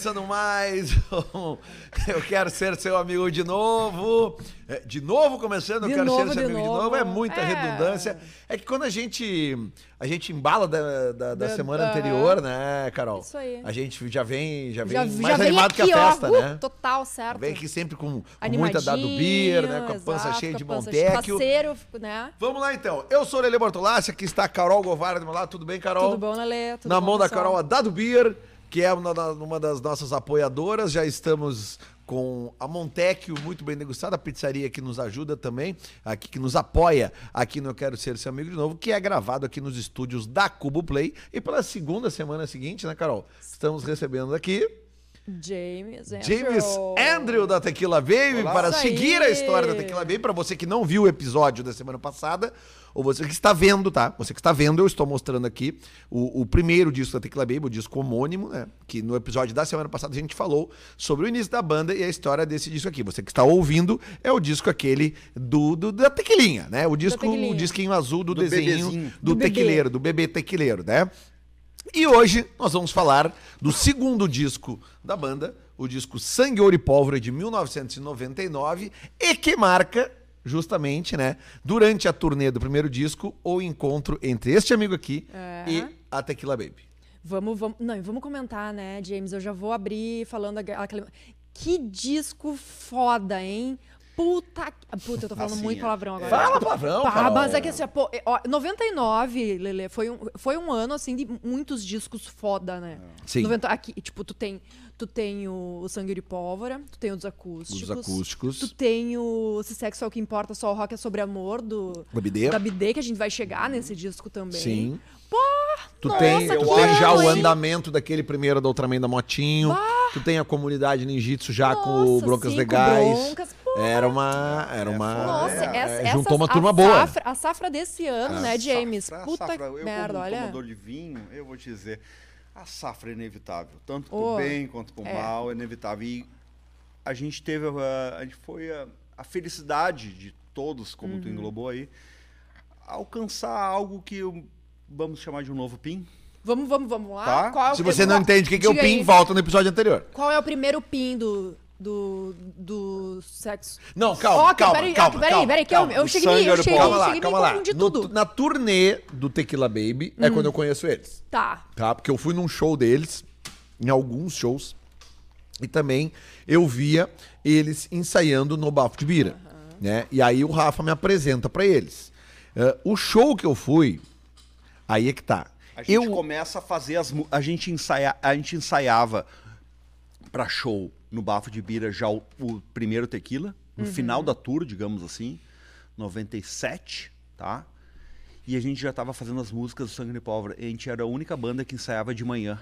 começando mais. Eu quero ser seu amigo de novo. É, De novo começando, eu De quero novo, ser seu amigo de novo. novo. É muita É. redundância. É que quando a gente a gente embala da, da, da Da- semana anterior, né, Carol? Isso aí. A gente já vem, já vem Já, mais já vem animado aqui, que a ó, festa, uh, né? Total, certo. Vem aqui sempre com, com muita dado beer, né? Com a pança exato, cheia de Montecchio. Parceiro, né? Vamos lá então. Eu sou o Lele Bortolassi, aqui está a Carol Govara do meu lado. Tudo bem, Carol? Tudo bom, Lelê? Tudo Na bom, mão da pessoal? Carol, a Dado Beer, que é uma, da- uma das nossas apoiadoras. Já estamos com a Montecchio, muito bem degustada, a pizzaria que nos ajuda também, aqui que nos apoia aqui no Eu Quero Ser Seu Amigo de Novo, que é gravado aqui nos estúdios da Cubo Play. E pela segunda semana seguinte, né, Carol? Estamos recebendo aqui James Andrew. James Andrew da Tequila Baby Olá. para seguir a história da Tequila Baby. Para você que não viu o episódio da semana passada, ou você que está vendo, tá? Você que está vendo, eu estou mostrando aqui o, o primeiro disco da Tequila Baby, o disco homônimo, né? Que no episódio da semana passada a gente falou sobre o início da banda e a história desse disco aqui. Você que está ouvindo é o disco aquele do, do- da Tequilinha, né? O disco, o disquinho azul do, Do desenho do, Do bebê. tequileiro, do bebê tequileiro, né? E hoje nós vamos falar do segundo disco da banda, o disco Sangue, Ouro e Pólvora de 1999, e que marca justamente, né, durante a turnê do primeiro disco, o encontro entre este amigo aqui É. e a Tequila Baby. Vamos, vamos, não, vamos comentar, né, James? Eu já vou abrir falando aquela- Que disco foda, hein? Puta... que- Puta, eu tô falando Assim, muito é. palavrão agora. Fala palavrão, Pá, Carol. mas é que assim, pô, é, ó, 99, Lele, foi um, foi um ano assim de muitos discos foda, né? Sim. 90, aqui, tipo, tu tem, tu tem o, o Sangue de Pólvora, tu tem os acústicos. Os acústicos. Tu tem o Se Sexo é o que importa, só o rock é sobre amor do Da BD. da BD, que a gente vai chegar nesse disco também. Sim. Tu nossa, tem, tu tem já o ano, hein? andamento daquele primeiro do Ultraman da Motinho. Tu tem a comunidade ninjitsu já com o Nossa, Broncas sim, com Legais. Broncas, Era uma. Era uma. Nossa, é, essa, é, essa- juntou uma a turma boa. Safra, a safra desse ano, né, James? Safra, Puta safra. Eu, merda, como olha. tomador de vinho, eu vou te dizer, a safra é inevitável. Tanto Oh, pro bem quanto pro é. mal, é inevitável. E a gente teve, a, a gente foi a, a felicidade de todos, como Uhum. tu englobou aí, alcançar algo que eu- vamos chamar de um novo PIN. Vamos, vamos, vamos lá. Tá. Qual é o- Se você não entende o que, que é o PIN, aí. volta no episódio anterior. Qual é o primeiro PIN do, do, do sexo? Não, calma, Ó, calma, peraí, calma, peraí, calma, peraí, que calma. eu, eu cheguei, eu cheguei, Calma eu lá, cheguei calma me lá. confundi No- tudo. Hum. na turnê do Tequila Baby é quando eu conheço eles. Tá. Tá? Porque eu fui num show deles, em alguns shows, e também eu via eles ensaiando no Bafo de Bira. Né? E aí o Rafa me apresenta pra eles. Eh, o show que eu fui, aí é que tá. A gente Eu, começa a fazer as a gente ensaia, a gente ensaiava pra show no Bafo de Bira já o, o primeiro tequila, no final da tour, digamos assim, 97, tá? E a gente já tava fazendo as músicas do Sangue de Pólvora. A gente era a única banda que ensaiava de manhã,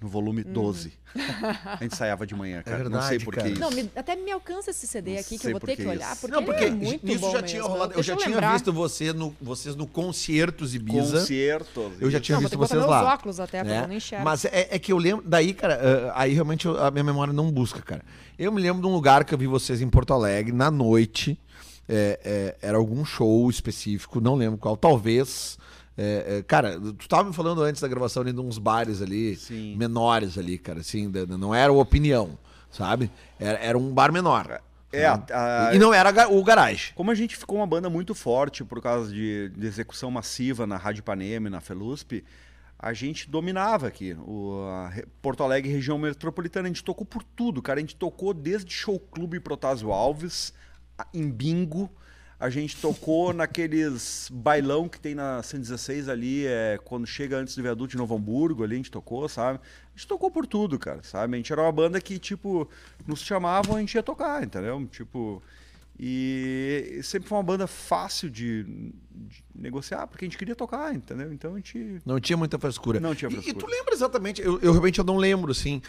no volume 12. A gente ensaiava de manhã, cara. não sei verdade, por cara. que isso. Não, me- até me alcança esse CD Não aqui que eu vou ter que olhar, porque, não, porque ele é muito nisso bom já mesmo. tinha rolado. Eu Deixa já tinha lembrar. visto você no, vocês no Concertos Ibiza. Concertos. Eu já tinha Não, vou visto que vocês meus lá. óculos até, porque né? eu não enxergo. Mas é, é que eu lembro. Daí, cara, ah, aí realmente eu- a minha memória não busca, cara. Eu me lembro de um lugar que eu vi vocês em Porto Alegre, na noite. É, é, era algum show específico, não lembro qual. Talvez. É, é, cara, tu tava me falando antes da gravação ali de uns bares ali, Sim. menores ali, cara, assim, não era o opinião, sabe? Era, era um bar menor. É, né? a- E não era o garagem. Como a gente ficou uma banda muito forte por causa de, de execução massiva na Rádio Ipanema e na Felusp, a gente dominava aqui. O, a Porto Alegre, região metropolitana, a gente tocou por tudo, cara. A gente tocou desde show clube Protásio Alves, a- em bingo. A gente tocou naqueles bailão que tem na 116 ali, é, quando chega antes do viaduto de Novo Hamburgo, ali a gente tocou, sabe? A gente tocou por tudo, cara, sabe? A gente era uma banda que, tipo, nos chamavam, a gente ia tocar, entendeu? Tipo, e sempre foi uma banda fácil de, de negociar, porque a gente queria tocar, entendeu? Então a gente. Não tinha muita frescura. Não tinha E- E, frescura. tu lembra exatamente? Eu, eu realmente eu não lembro, assim,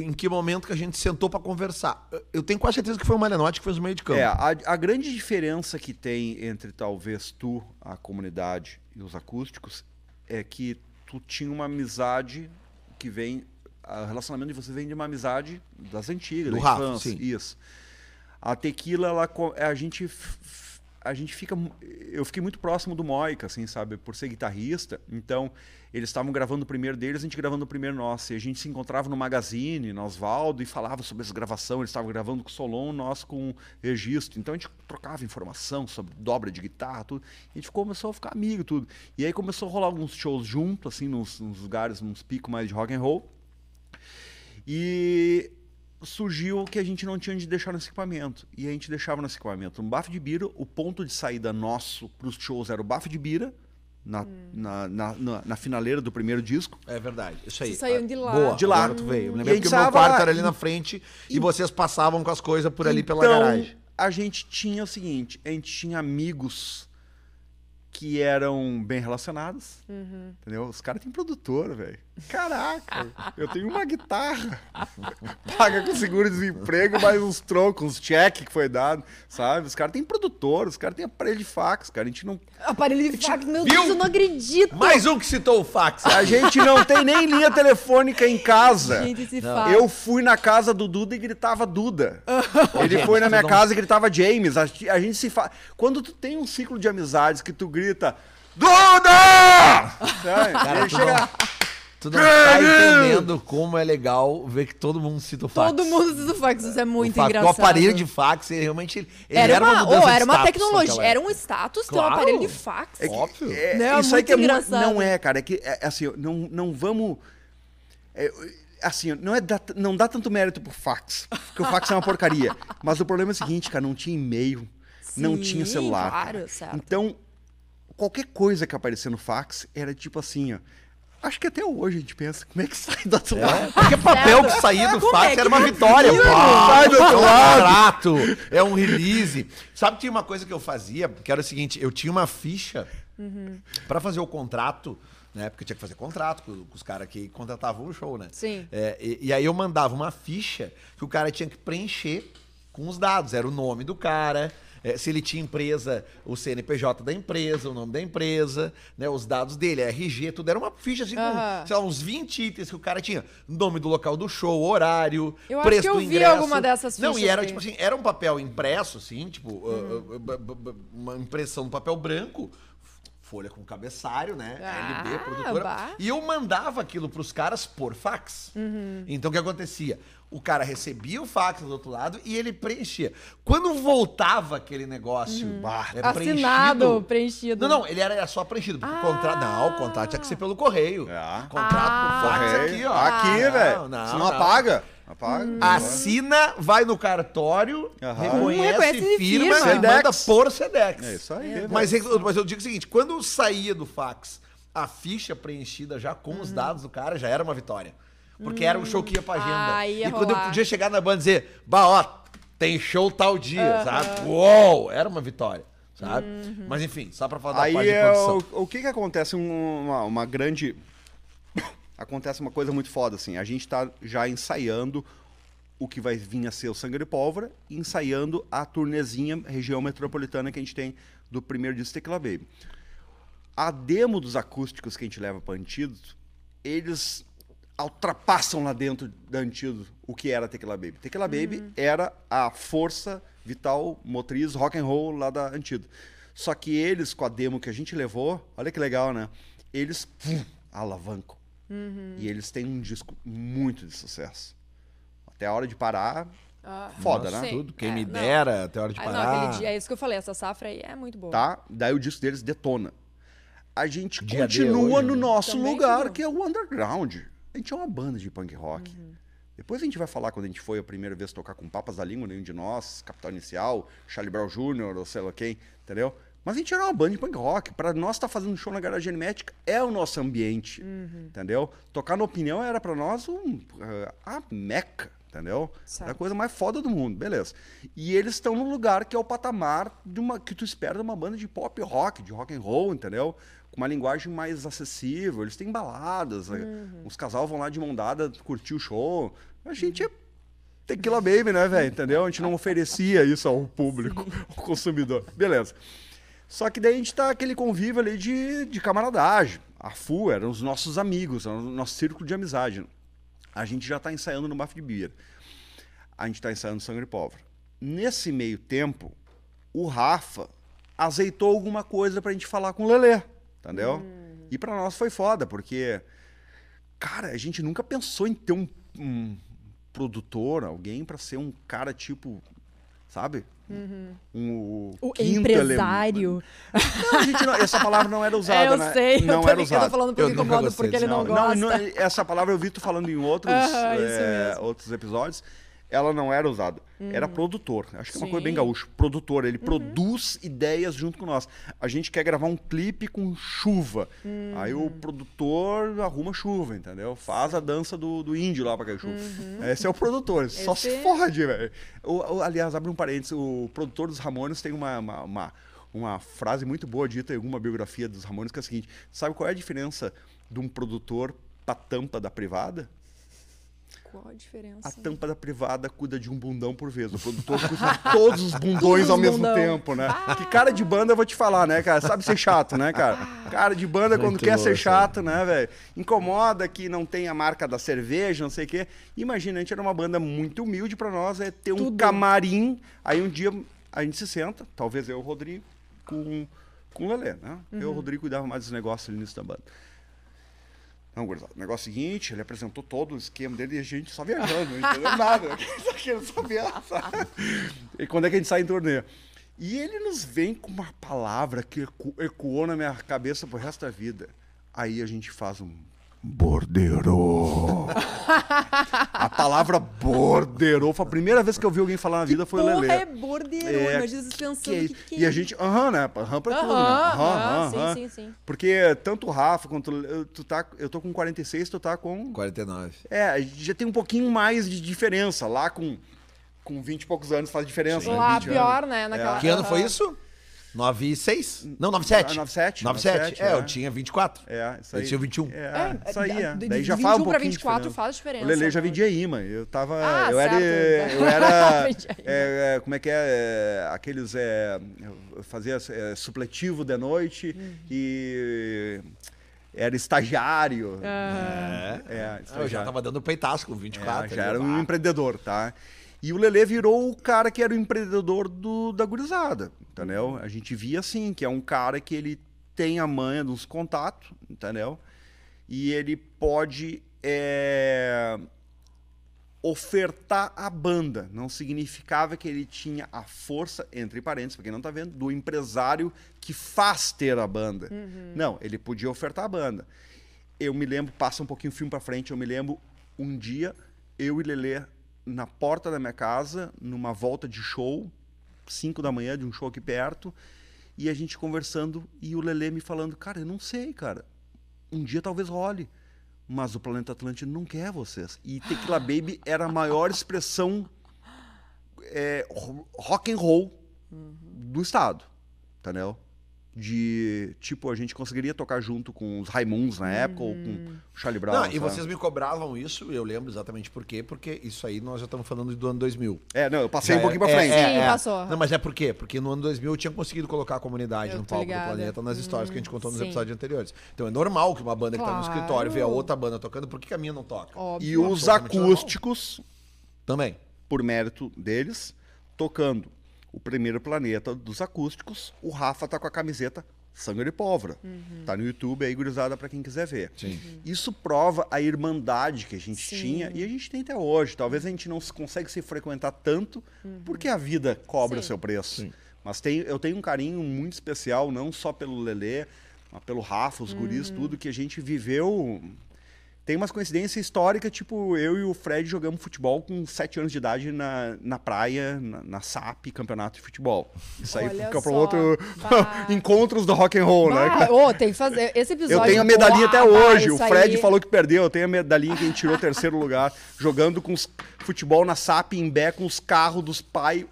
em que momento que a gente sentou pra conversar. Eu tenho quase certeza que foi o Malenotti que fez o meio de campo. É, a, a grande diferença que tem entre talvez tu, a comunidade e os acústicos é que tu tinha uma amizade que vem. O relacionamento de vocês vem de uma amizade das antigas, Do da Rafa, infância. sim. Isso. A tequila, ela, co- a gente a gente fica. Eu fiquei muito próximo do Moica, assim, sabe? Por ser guitarrista. Então, eles estavam gravando o primeiro deles, a gente gravando o primeiro nosso. E a gente se encontrava no Magazine, no Osvaldo, e falava sobre essa gravação. Eles estavam gravando com o Solon, nós com o registro. Então a gente trocava informação sobre dobra de guitarra, tudo. E a gente começou a ficar amigo, tudo. E aí começou a rolar alguns shows junto, assim, nos, nos lugares, nos picos mais de rock and roll. E surgiu que a gente não tinha onde deixar nesse equipamento. E a gente deixava nesse equipamento um bafo de bira. O ponto de saída nosso para os shows era o bafo de bira, na, na, na, na- na finaleira do primeiro disco. É verdade. Isso aí. Vocês saíam de lá. Boa, De lá. agora tu veio. Eu E a lembrei gente porque o meu quarto era ali na frente e, vocês passavam com as coisas por ali pela Então, garagem. A gente tinha o seguinte: a gente tinha amigos que eram bem relacionados. Uhum. Entendeu? Os caras têm produtora, velho. Caraca, eu tenho uma guitarra. Paga com seguro-desemprego, mais uns trocos, uns cheques que foi dado, sabe? Os caras têm produtor, os caras têm aparelho de fax, cara. A gente não. Aparelho de fax, meu Viu? Deus, eu não acredito. Mais um que citou o fax. A gente não tem nem linha telefônica em casa. Gente, esse fax. Eu fui na casa do Duda e gritava Duda. Ele Gente, foi na minha casa e gritava James. A, a gente se faz. Quando tu tem um ciclo de amizades que tu grita Duda! Cara, tu chega. Tu não tá entendendo como é legal ver que todo mundo cita o fax. Todo mundo usa o fax, isso é muito o fax, engraçado. O aparelho de fax, ele realmente ele, ele Era, uma, mudança oh, era uma status tecnologia, era um status ter Claro. um aparelho de fax. É que- Óbvio. é- Né? isso aí que é Muito. Não é, cara. É que, é, assim, não, não vamos. é, assim, não, é dar- não dá tanto mérito pro fax. Porque o fax é uma porcaria. Mas o problema é o seguinte, cara: não tinha e-mail, não tinha celular. claro, certo. Então, qualquer coisa que aparecia no fax era tipo assim, ó. Acho que até hoje a gente pensa, como é que sai do outro lado? Porque papel que saía do Como fax é era uma vitória. pô. Sai do é outro um lado. contrato, é um release. Sabe que tinha uma coisa que eu fazia, que era o seguinte, eu tinha uma ficha pra fazer o contrato, né? Porque eu tinha que fazer contrato com, com os caras que contratavam o show, né? Sim. É, e, e aí eu mandava uma ficha que o cara tinha que preencher com os dados. Era o nome do cara, é, se ele tinha empresa, o CNPJ da empresa, o nome da empresa, né, os dados dele, RG, tudo. Era uma ficha assim, Aham. com, sei lá, uns 20 itens que o cara tinha. Nome do local do show, horário, Eu acho preço que eu do vi ingresso. alguma dessas Não, e fichas era tipo assim, era um papel impresso, assim, tipo, Uhum. uh, uh, b- uma impressão no papel branco, folha com cabeçalho, né? Ah, LB, produtora. bah. E eu mandava aquilo pros caras por fax. Uhum. Então o que acontecia? O cara recebia o fax do outro lado e ele preenchia. Quando voltava aquele negócio bah, é Uhum. Assinado, preenchido. Não, não, ele era só preenchido. Porque Ah. o contrato. Não, o contrato tinha que ser pelo correio. É. Contrato Ah. por fax Correio. aqui, ó. Aqui, Não, velho. não, Senão não. apaga. Apaga. Hum. Assina, vai no cartório, Aham. reconhece, Reconhece e firma, firma. e manda Sedex. por Sedex. É isso aí, velho. Mas, eu- mas eu digo o seguinte, quando saía do fax a ficha preenchida já com Uhum. os dados do cara, já era uma vitória. Porque era um show que ia pra agenda. Ah, ia e quando eu rolar. podia chegar na banda e dizer, bah, ó, tem show tal dia, sabe? Uou, era uma vitória, sabe? Uhum. Mas enfim, só pra falar da Aí parte de é produção. o, o que que acontece um- uma, uma grande acontece uma coisa muito foda assim. A gente tá já ensaiando o que vai vir a ser o Sangue de Pólvora e ensaiando a turnezinha região metropolitana que a gente tem do primeiro disco Tequila Baby. A demo dos acústicos que a gente leva para Antídoto, eles ultrapassam lá dentro da Antídoto o que era Tequila Baby. Tequila Baby era a força vital motriz rock and roll lá da Antídoto. Só que eles, com a demo que a gente levou, olha que legal, né? Eles pum, alavancam. E eles têm um disco muito de sucesso. Até a hora de parar, Ah, foda, Nossa, né? Tudo, quem É, me não. dera, até a hora de ah, parar. não, aquele dia, é isso que eu falei, essa safra aí é muito boa. tá? Daí o disco deles detona. A gente Dia continua hoje, no né? nosso Também lugar, que é o underground. A gente é uma banda de punk rock. Depois a gente vai falar quando a gente foi a primeira vez tocar com Papas da Língua, nenhum de nós, Capital Inicial, Charlie Brown Jr., ou sei lá quem, entendeu? Mas a gente era uma banda de punk rock. Pra nós estar fazendo show na garagem hermética é o nosso ambiente, entendeu? Tocar na opinião era pra nós um, eh, a meca, entendeu? Era a Certo. coisa mais foda do mundo, beleza. E eles estão num lugar que é o patamar de uma, que tu espera de uma banda de pop rock, de rock and roll, entendeu? Com uma linguagem mais acessível. Eles têm baladas, né? os casal vão lá de mão dada curtir o show. A gente é tequila baby, né, velho? Entendeu? A gente não oferecia isso ao público, ao consumidor. Beleza. Só que daí a gente tá aquele convívio ali de, de camaradagem. A FU eram os nossos amigos, era o nosso círculo de amizade. A gente já tá ensaiando no Bafo de Bira. A gente tá ensaiando Sangue Pólvora. Nesse meio tempo, o Rafa azeitou alguma coisa pra gente falar com o Lelê, entendeu? E pra nós foi foda, porque, cara, a gente nunca pensou em ter um, um produtor, alguém pra ser um cara tipo, sabe? Um, O ele- empresário. Não, a gente não- essa palavra não era usada, É, eu né? sei. Não eu tô era usada. falando porque Eu porque ele não, Não, gosta. não, essa palavra eu vi tu falando em outros, isso é, outros episódios. Ela não era usada. Era produtor. Acho que é uma coisa bem Sim. Uhum. gaúcha. Produtor. Ele produz ideias junto com nós. A gente quer gravar um clipe com chuva. Aí Uhum. o produtor arruma chuva, entendeu? Faz a dança do, do índio lá pra cair chuva. Esse é o produtor. Só se Uhum. Esse- fode, velho. Aliás, abre um parênteses. O produtor dos Ramones tem uma- uma- uma uma frase muito boa dita em alguma biografia dos Ramones, que é a seguinte: sabe qual é a diferença de um produtor pra tampa da privada? Qual a diferença? A tampa da privada cuida de um bundão por vez. O produtor cuida de todos os bundões Todos ao mesmo bundão. tempo, né? Que cara de banda eu vou te falar, né, cara? Sabe ser chato, né, cara? Cara de banda, quando Muito quer louco, ser chato, né, velho? Incomoda que não tem a marca da cerveja, não sei o quê. Imagina, a gente era uma banda muito humilde pra nós, é ter um Tudo. camarim. Aí um dia a gente se senta, talvez eu e o Rodrigo, com, com o Lelê, né? Eu e o Rodrigo cuidava mais dos negócios ali no início da banda. Não, gurizada, o negócio é o seguinte, ele apresentou todo o esquema dele e a gente só viajando, não entendeu nada. Só querendo saber, sabe? E quando é que a gente sai em turnê? E ele nos vem com uma palavra que eco- ecoou na minha cabeça pro resto da vida. Aí a gente faz um borderô. a palavra borderô foi a primeira vez que eu vi alguém falar na vida foi o Porra, Lelê. é borderô. É, Imagina vocês pensando que é que, que, E a gente, aham, né? Aham pra tudo, né? Aham, Aham, sim, sim, sim. Porque tanto o Rafa quanto o- tu tá, eu tô com 46, tu tá com 49. é, já tem um pouquinho mais de diferença. Lá com, com 20 e poucos anos faz diferença. né? Lá 20 pior, anos. né? Naquela... Que ano foi isso? 9 e 6? Não, 9 e 7. Ah, 97, 97. 97, É, é. eu tinha 24. É, isso aí. Eu tinha 21. É, É, isso aí, é. de- de Daí já 21 faz um pouquinho de 24 diferença. faz diferença, O Lele já né? vendia imã. Eu tava... Ah, eu, era, certo. eu era... Vendia imã. é, é, como é que é? é, aqueles... É, eu fazia é, supletivo de noite Uhum. e... Era estagiário. Aham. É, Ah, Eu já estagiário. tava dando peitaço com 24. É, já era um Ah, empreendedor, tá? E o Lelê virou o cara que era o empreendedor do, da gurizada, entendeu? A gente via assim, que é um cara que ele tem a manha dos contatos, entendeu? E ele pode é, ofertar a banda. Não significava que ele tinha a força, entre parênteses, pra quem não tá vendo, do empresário que faz ter a banda. Não, ele podia ofertar a banda. Eu me lembro, passa um pouquinho o filme pra frente, eu me lembro um dia, eu e Lelê na porta da minha casa, numa volta de show, 5 da manhã, de um show aqui perto, e a gente conversando, e o Lelê me falando, cara, eu não sei, cara. Um dia talvez role. Mas o Planeta Atlântico não quer vocês. E Tequila Baby era a maior expressão é, ro- rock and roll do estado, entendeu? De, tipo, a gente conseguiria tocar junto com os Raimundos na época, ou com o Charlie Brown. Não, e sabe? vocês me cobravam isso, eu lembro exatamente por quê, porque isso aí nós já estamos falando do ano 2000. É, não, eu passei Já um pouquinho é- pra frente. Sim, passou. Não, mas é por quê? Porque no ano 2000 eu tinha conseguido colocar a comunidade Eu no palco ligada. do planeta nas histórias que a gente contou nos sim. episódios anteriores. Então é normal que uma banda que tá no Claro. escritório vê a outra banda tocando, por que, a minha não toca? Óbvio. E os absolutamente normal. acústicos, Também. por mérito deles, tocando o primeiro planeta dos acústicos, o Rafa tá com a camiseta Sangue de Pólvora. Uhum. Tá no YouTube aí, gurizada, pra quem quiser ver. Sim. Isso prova a irmandade que a gente Sim. tinha e a gente tem até hoje. Talvez a gente não se- consegue se frequentar tanto porque a vida cobra Uhum. Sim. seu preço. Sim. Mas tem, eu tenho um carinho muito especial, não só pelo Lelê, mas pelo Rafa, os Uhum. guris, tudo que a gente viveu. Tem umas coincidências históricas, tipo, eu e o Fred jogamos futebol com 7 anos de idade na, na praia, na, na SAP, campeonato de futebol. Isso aí Olha fica para outro encontros do rock and roll, né? Bah, ô, tem que fazer. Esse episódio. Eu tenho a medalhinha até hoje. O Fred aí- falou que perdeu. Eu tenho a medalhinha que a gente tirou terceiro lugar, jogando com os futebol na SAP em Bé com os carros dos pais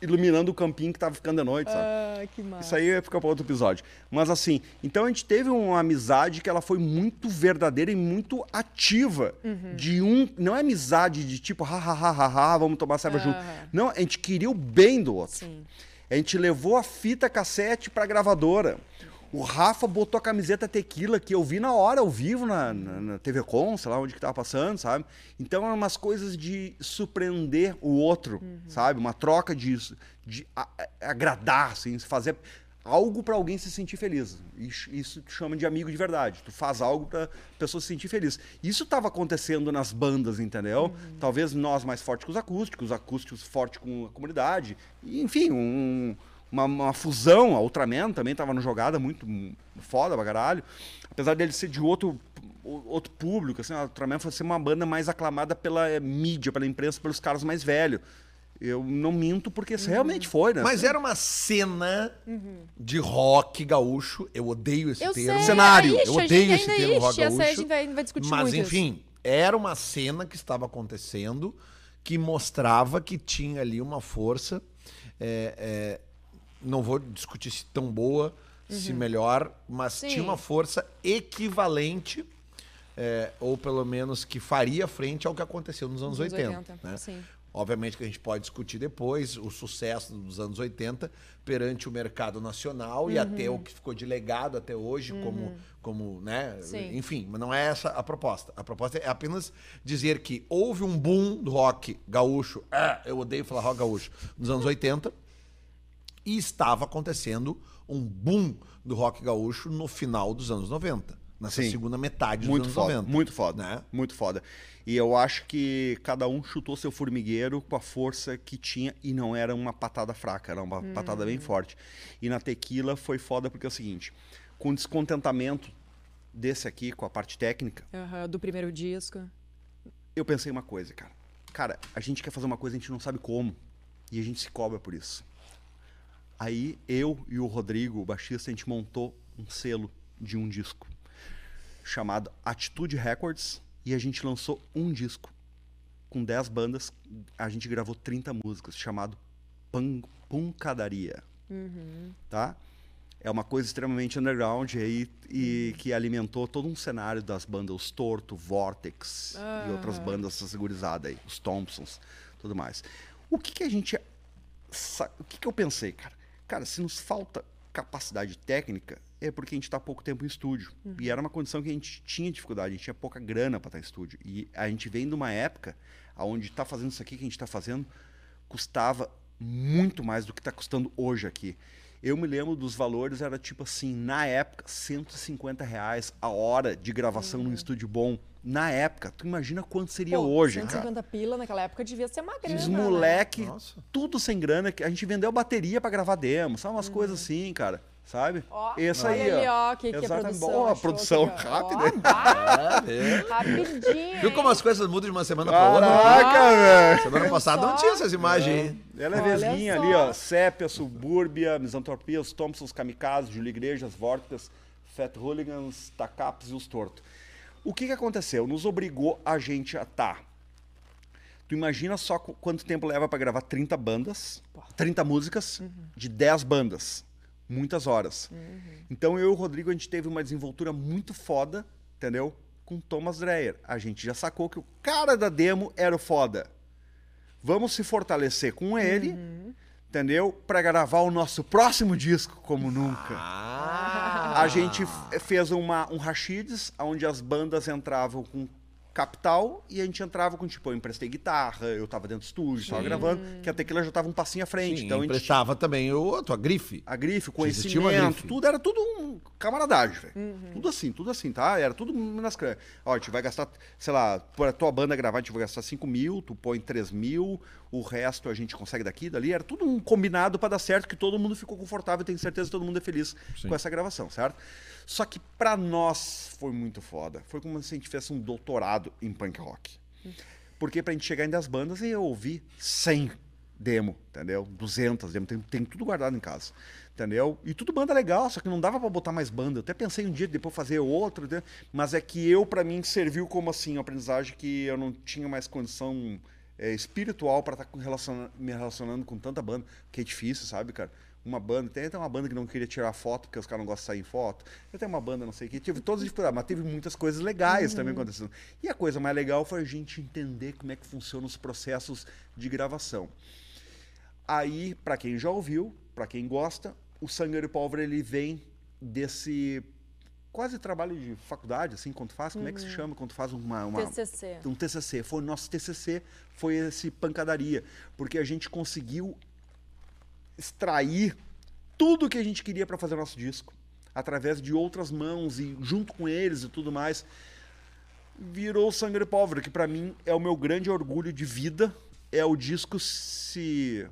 iluminando o campinho que tava ficando de noite, sabe? Ah, que massa. Isso aí fica para outro episódio. Mas assim, então a gente teve uma amizade que ela foi muito verdadeira e muito ativa. Uhum. De um. Não é amizade de tipo, ha, ha, ha, ha, ha vamos tomar cerveja junto. Aham. Não, a gente queria o bem do outro. Sim. A gente levou a fita cassete pra gravadora. O Rafa botou a camiseta tequila que eu vi na hora, ao vivo, na, na, na TV Com, sei lá onde que tava passando, sabe? Então eram umas coisas de surpreender o outro, sabe? Uma troca de, de agradar, assim, fazer algo para alguém se sentir feliz. Isso, isso chama de amigo de verdade. Tu faz algo para pessoa se sentir feliz. Isso estava acontecendo nas bandas, entendeu? Uhum. Talvez nós mais fortes com os acústicos, os acústicos fortes com a comunidade. Enfim, um- uma, uma fusão. A Ultraman também estava no jogada muito foda pra caralho. Apesar dele ser de outro outro público, assim, a Ultraman foi ser uma banda mais aclamada pela eh, mídia, pela imprensa, pelos caras mais velhos. Eu não minto porque isso realmente foi, né? Mas era uma cena de rock gaúcho. Eu odeio esse Eu termo. sei, Cenário. Ixi, Eu odeio esse termo rock ixi, essa a gaúcho. gente vai, vai discutir Mas muito isso. enfim, era uma cena que estava acontecendo que mostrava que tinha ali uma força. é, é, não vou discutir se tão boa, se melhor, mas Sim. tinha uma força equivalente, é, ou pelo menos que faria frente ao que aconteceu nos anos Nos 80. 80, né? sim. Obviamente que a gente pode discutir depois o sucesso dos anos 80 perante o mercado nacional e até o que ficou de legado até hoje, como, como, né? Sim. Enfim, mas não é essa a proposta. A proposta é apenas dizer que houve um boom do rock gaúcho, ah, eu odeio falar rock gaúcho, nos anos 80, e estava acontecendo um boom do rock gaúcho no final dos anos 90, nessa Sim. segunda metade dos Muito anos foda, 90. muito foda, Né? muito foda. E eu acho que cada um chutou seu formigueiro com a força que tinha e não era uma patada fraca, era uma patada bem forte. E na tequila foi foda porque é o seguinte, com descontentamento desse aqui com a parte técnica, Aham, do primeiro disco. eu pensei uma coisa, cara. Cara, a gente quer fazer uma coisa, a gente não sabe como. E a gente se cobra por isso. Aí eu e o Rodrigo, o baixista, a gente montou um selo de um disco chamado Atitude Records e a gente lançou um disco com 10 bandas. A gente gravou 30 músicas, chamado Pan Pancadaria. Tá? É uma coisa extremamente underground aí e que alimentou todo um cenário das bandas, os Torto, Vortex e outras bandas segurizadas aí, os Thompsons, tudo mais. O que, que a gente. O que, que eu pensei, cara? Cara, se nos falta capacidade técnica, é porque a gente está pouco tempo em estúdio. E era uma condição que a gente tinha dificuldade, a gente tinha pouca grana para estar em estúdio. E a gente vem de uma época onde tá fazendo isso aqui que a gente está fazendo custava muito mais do que está custando hoje aqui. Eu me lembro dos valores, era tipo assim, na época, 150 reais a hora de gravação num estúdio bom. Na época, tu imagina quanto seria Pô, hoje, cara. 150 pila naquela época devia ser uma grana. Os né? moleque, Nossa. tudo sem grana, que a gente vendeu bateria pra gravar demo, sabe umas coisas assim, cara, sabe? Ó, Esse olha aí, ali, ó. ó, que, que a Exatamente. produção Ó, a produção rápida. Ó, É, é. rapidinho. Viu como hein? as coisas mudam de uma semana para outra? Caraca, velho! Semana passada não tinha essas imagens aí. Ela é vesguinha ali, ó. Sépia, Subúrbia, Misantropia, os Thompsons, Kamikaze, Júlio Igrejas, Vortex, Fat Hooligans, Tacaps e os Torto. O que, que aconteceu? Nos obrigou a gente a estar. Tu imagina só qu- quanto tempo leva pra gravar 30 bandas, 30 músicas, de 10 bandas. Muitas horas. Então eu e o Rodrigo, a gente teve uma desenvoltura muito foda, entendeu? Com Thomas Dreyer. A gente já sacou que o cara da demo era o foda. Vamos se fortalecer com ele, entendeu? Pra gravar o nosso próximo disco como nunca. Ah! A gente fez uma, um Rashids, onde as bandas entravam com capital e a gente entrava com, tipo, eu emprestei guitarra, eu tava dentro do estúdio, tava gravando, que a tequila já tava um passinho à frente. Sim, então a gente emprestava também o, a tua grife. a grife, o conhecimento, grife. tudo era tudo um camaradagem, velho. Tudo assim, tudo assim, tá? Era tudo nas. Ó, a gente vai gastar, sei lá, por a tua banda gravar, a gente vai gastar 5 mil, tu põe 3 mil, o resto a gente consegue daqui, dali. Era tudo um combinado pra dar certo, que todo mundo ficou confortável e tenho certeza que todo mundo é feliz com essa gravação, certo? Só que pra nós foi muito foda. Foi como se a gente fizesse um doutorado em punk rock. Porque pra gente chegar em 10 bandas eu ouvi 100 demo, entendeu? 200 demo, tem, tem tudo guardado em casa, entendeu? E tudo banda legal, só que não dava pra botar mais banda. Eu até pensei um dia depois fazer outro, entendeu? mas é que eu, pra mim, serviu como assim, uma aprendizagem que eu não tinha mais condição é, espiritual pra estar me relacionando com tanta banda, que é difícil, sabe, cara? Uma banda, tem até uma banda que não queria tirar foto, porque os caras não gostam de sair em foto. Tenho uma banda, não sei o que, tive todas as dificuldades, mas teve muitas coisas legais também acontecendo. E a coisa mais legal foi a gente entender como é que funcionam os processos de gravação. Aí, para quem já ouviu, para quem gosta, o Sangue e Pólvora ele vem desse quase trabalho de faculdade, assim, quando faz, como é que se chama quando faz uma, uma TCC. um TCC. Foi o nosso TCC, foi esse pancadaria, porque a gente conseguiu extrair tudo que a gente queria para fazer o nosso disco, através de outras mãos e junto com eles e tudo mais. Virou Sangue Pólvora, que para mim é o meu grande orgulho de vida. É o disco se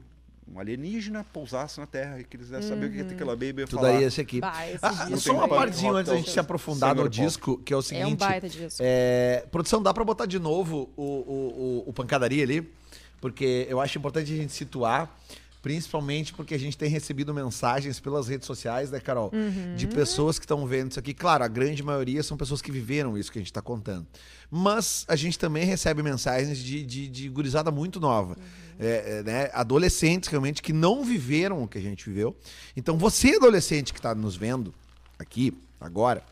um alienígena pousasse na Terra e quisesse saber o que é Tequila Baby, eu ia Tudo falar. aí esse aqui. Bah, esse Ah, disco só uma aí. partezinha antes da gente se aprofundar no disco, que é o seguinte. É um baita disco. É, produção, dá pra botar de novo o, o, o, o Pancadaria ali? Porque eu acho importante a gente situar, principalmente porque a gente tem recebido mensagens pelas redes sociais, né, Carol? De pessoas que estão vendo isso aqui. Claro, a grande maioria são pessoas que viveram isso que a gente tá contando. Mas a gente também recebe mensagens de, de, de gurizada muito nova. É, é, né? Adolescentes, realmente, que não viveram o que a gente viveu. Então, você, adolescente que está nos vendo aqui, agora,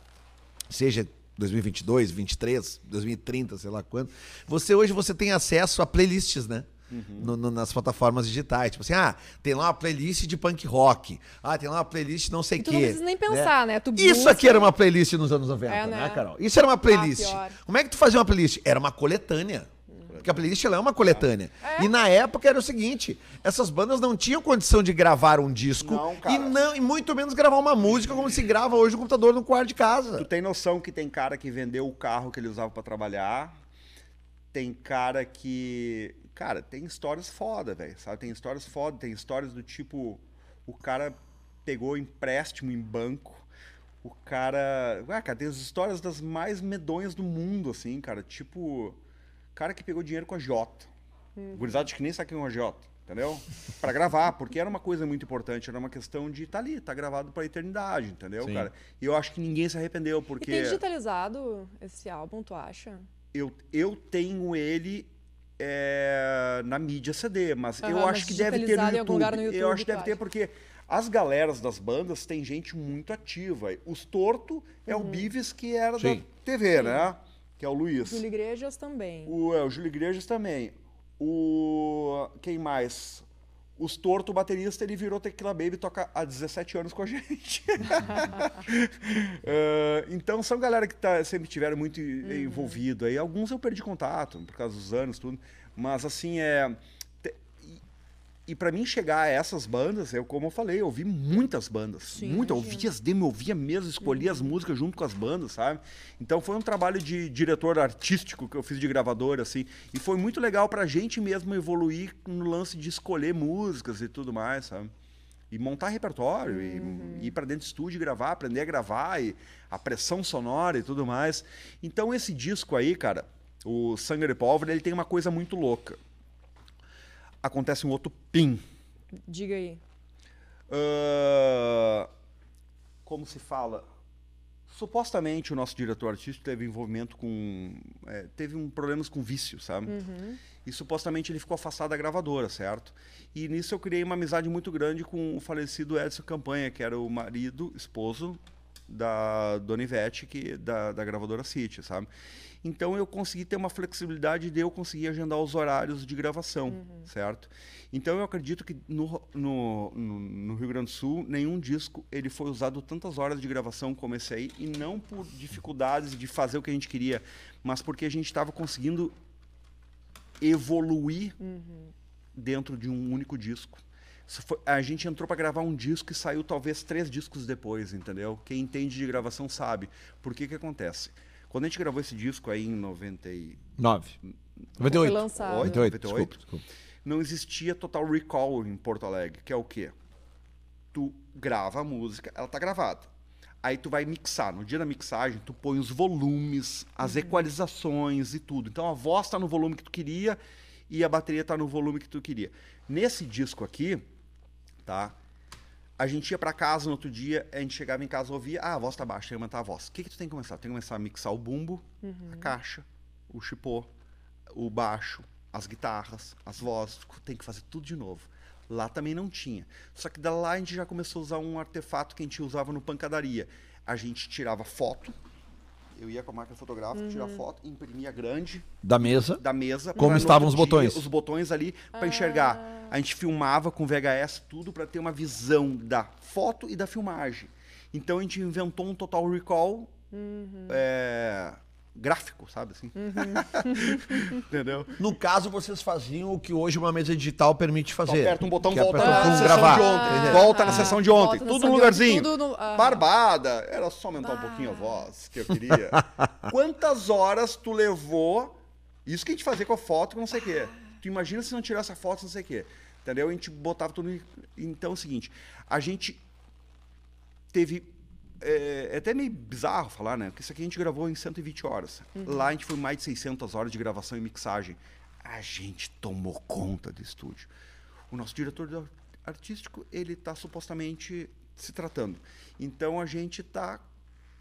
seja 2022, 23, 2030, sei lá quando, você hoje você tem acesso a playlists, né? No- no- nas plataformas digitais. Tipo assim, ah, tem lá uma playlist de punk rock. Ah, tem lá uma playlist não sei o tu quê. não precisa nem pensar, né? Tu Isso aqui era uma playlist nos anos 90, É, né, né? Carol? Isso era uma playlist. pior. Como é que tu fazia uma playlist? Era uma coletânea. Porque a playlist ela é uma coletânea. É. E na época era o seguinte: essas bandas não tinham condição de gravar um disco Não, e, não, e muito menos gravar uma música como se grava hoje no computador no quarto de casa. Tu tem noção que tem cara que vendeu o carro que ele usava pra trabalhar. Tem cara que. Cara, tem histórias foda, velho. Sabe? Tem histórias foda. Tem histórias do tipo. O cara pegou empréstimo em banco. O cara. Ué, cara, tem as histórias das mais medonhas do mundo, assim, cara. Tipo. Cara que pegou dinheiro com a Jota. Gurizada que nem sabe quem é uma Jota. Entendeu? Pra gravar, porque era uma coisa muito importante, era uma questão de tá ali, tá gravado pra eternidade, entendeu, Sim. cara? E eu acho que ninguém se arrependeu, E porque tem digitalizado esse álbum, tu acha? eu, eu tenho ele é, na mídia CD, mas eu Aham, acho mas que deve ter no YouTube. em algum lugar no Eu YouTube, acho que deve ter acha? porque as galeras das bandas tem gente muito ativa. Os Torto é Uhum. o Bives que era Sim. da TV, né? Que é o Luiz. Júlio Igrejas também. O, é, o Júlio Igrejas também. O. Quem mais? Os Torto, baterista, ele virou Tequila Baby toca há 17 anos com a gente. Eh, então são galera que tá, sempre tiveram muito Uhum. envolvido aí. Alguns eu perdi contato por causa dos anos, tudo. Mas assim, é. E- E pra mim chegar a essas bandas, eu, como eu falei, eu ouvi muitas bandas. Sim, muita, eu ouvia as eu ouvia mesmo, escolhia as músicas junto com as bandas, sabe? Então foi um trabalho de diretor artístico que eu fiz de gravador, assim. E foi muito legal pra gente mesmo evoluir no lance de escolher músicas e tudo mais, sabe? E montar repertório, e ir pra dentro do estúdio e gravar, aprender a gravar, e a pressão sonora e tudo mais. Então esse disco aí, cara, o Sangue de Pólvora, ele tem uma coisa muito louca. Acontece um outro pim. Diga aí. Ah, como se fala? Supostamente o nosso diretor artístico teve envolvimento com. é, teve um problemas com vício, sabe? E supostamente ele ficou afastado da gravadora, certo? E nisso eu criei uma amizade muito grande com o falecido Edson Campanha, que era o marido, esposo da Dona Ivete, que, da, da gravadora City, sabe? Então eu consegui ter uma flexibilidade de eu conseguir agendar os horários de gravação, certo? Então eu acredito que no, no, no, no Rio Grande do Sul, nenhum disco ele foi usado tantas horas de gravação como esse aí, e não por dificuldades de fazer o que a gente queria, mas porque a gente estava conseguindo evoluir dentro de um único disco. A gente entrou para gravar um disco e saiu talvez três discos depois, entendeu? Quem entende de gravação sabe. Por que que acontece? Quando a gente gravou esse disco aí em 90 e... 9. Foi 98. lançado. 98, 98. desculpa, desculpa. não existia Total Recall em Porto Alegre, que é o quê? Tu grava a música, ela tá gravada. Aí tu vai mixar. No dia da mixagem, tu põe os volumes, as equalizações e tudo. Então a voz tá no volume que tu queria e a bateria tá no volume que tu queria. Nesse disco aqui, tá? A gente ia pra casa no outro dia, a gente chegava em casa e ouvia, ah, a voz tá baixa, tem que aumentar a voz. O que que tu tem que começar? Tem que começar a mixar o bumbo, a caixa, o chipô, o baixo, as guitarras, as vozes, tem que fazer tudo de novo. Lá também não tinha. Só que da lá a gente já começou a usar um artefato que a gente usava no pancadaria. A gente tirava foto, eu ia com a máquina fotográfica, tirar foto, imprimia grande, Da mesa. da mesa. Como estavam os botões. dia, os botões ali para enxergar. A gente filmava com VHS tudo para ter uma visão da foto e da filmagem. Então a gente inventou um Total Recall é, gráfico, sabe assim? Entendeu? No caso, vocês faziam o que hoje uma mesa digital permite Então, fazer. aperta um botão, é volta na sessão gravar. de ontem. entendeu? Volta na Ah, sessão de ontem. volta na Tudo sessão no de lugarzinho. ontem, tudo no- ah. Barbada. Era só aumentar um pouquinho a voz, que eu queria. Quantas horas tu levou? Isso que a gente fazia com a foto, que não sei o quê. Tu imagina se não tirasse a foto, não sei o quê. Entendeu? A gente botava tudo. Então é o seguinte: a gente teve. É, é até meio bizarro falar, né? Porque isso aqui a gente gravou em 120 horas. Lá a gente foi mais de 600 horas de gravação e mixagem. A gente tomou conta do estúdio. O nosso diretor artístico, ele está supostamente se tratando. Então a gente está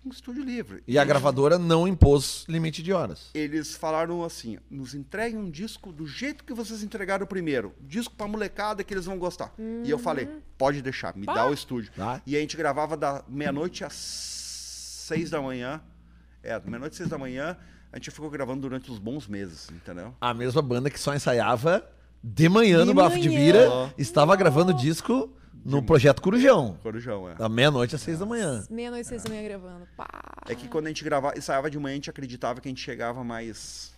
com estúdio livre. E a gravadora não impôs limite de horas. Eles falaram assim: nos entreguem um disco do jeito que vocês entregaram o primeiro. Disco pra molecada que eles vão gostar. E eu falei: pode deixar, me dá o estúdio. Tá. E a gente gravava da meia-noite às seis da manhã. É, da meia-noite às seis da manhã. A gente ficou gravando durante uns bons meses, entendeu? A mesma banda que só ensaiava de manhã De no Bafo de. Vira estava gravando disco no Projeto Corujão. Corujão, é. Da meia-noite às seis da manhã. Meia-noite, seis da manhã gravando. Pá. É que quando a gente gravava, ensaiava de manhã, a gente acreditava que a gente chegava mais.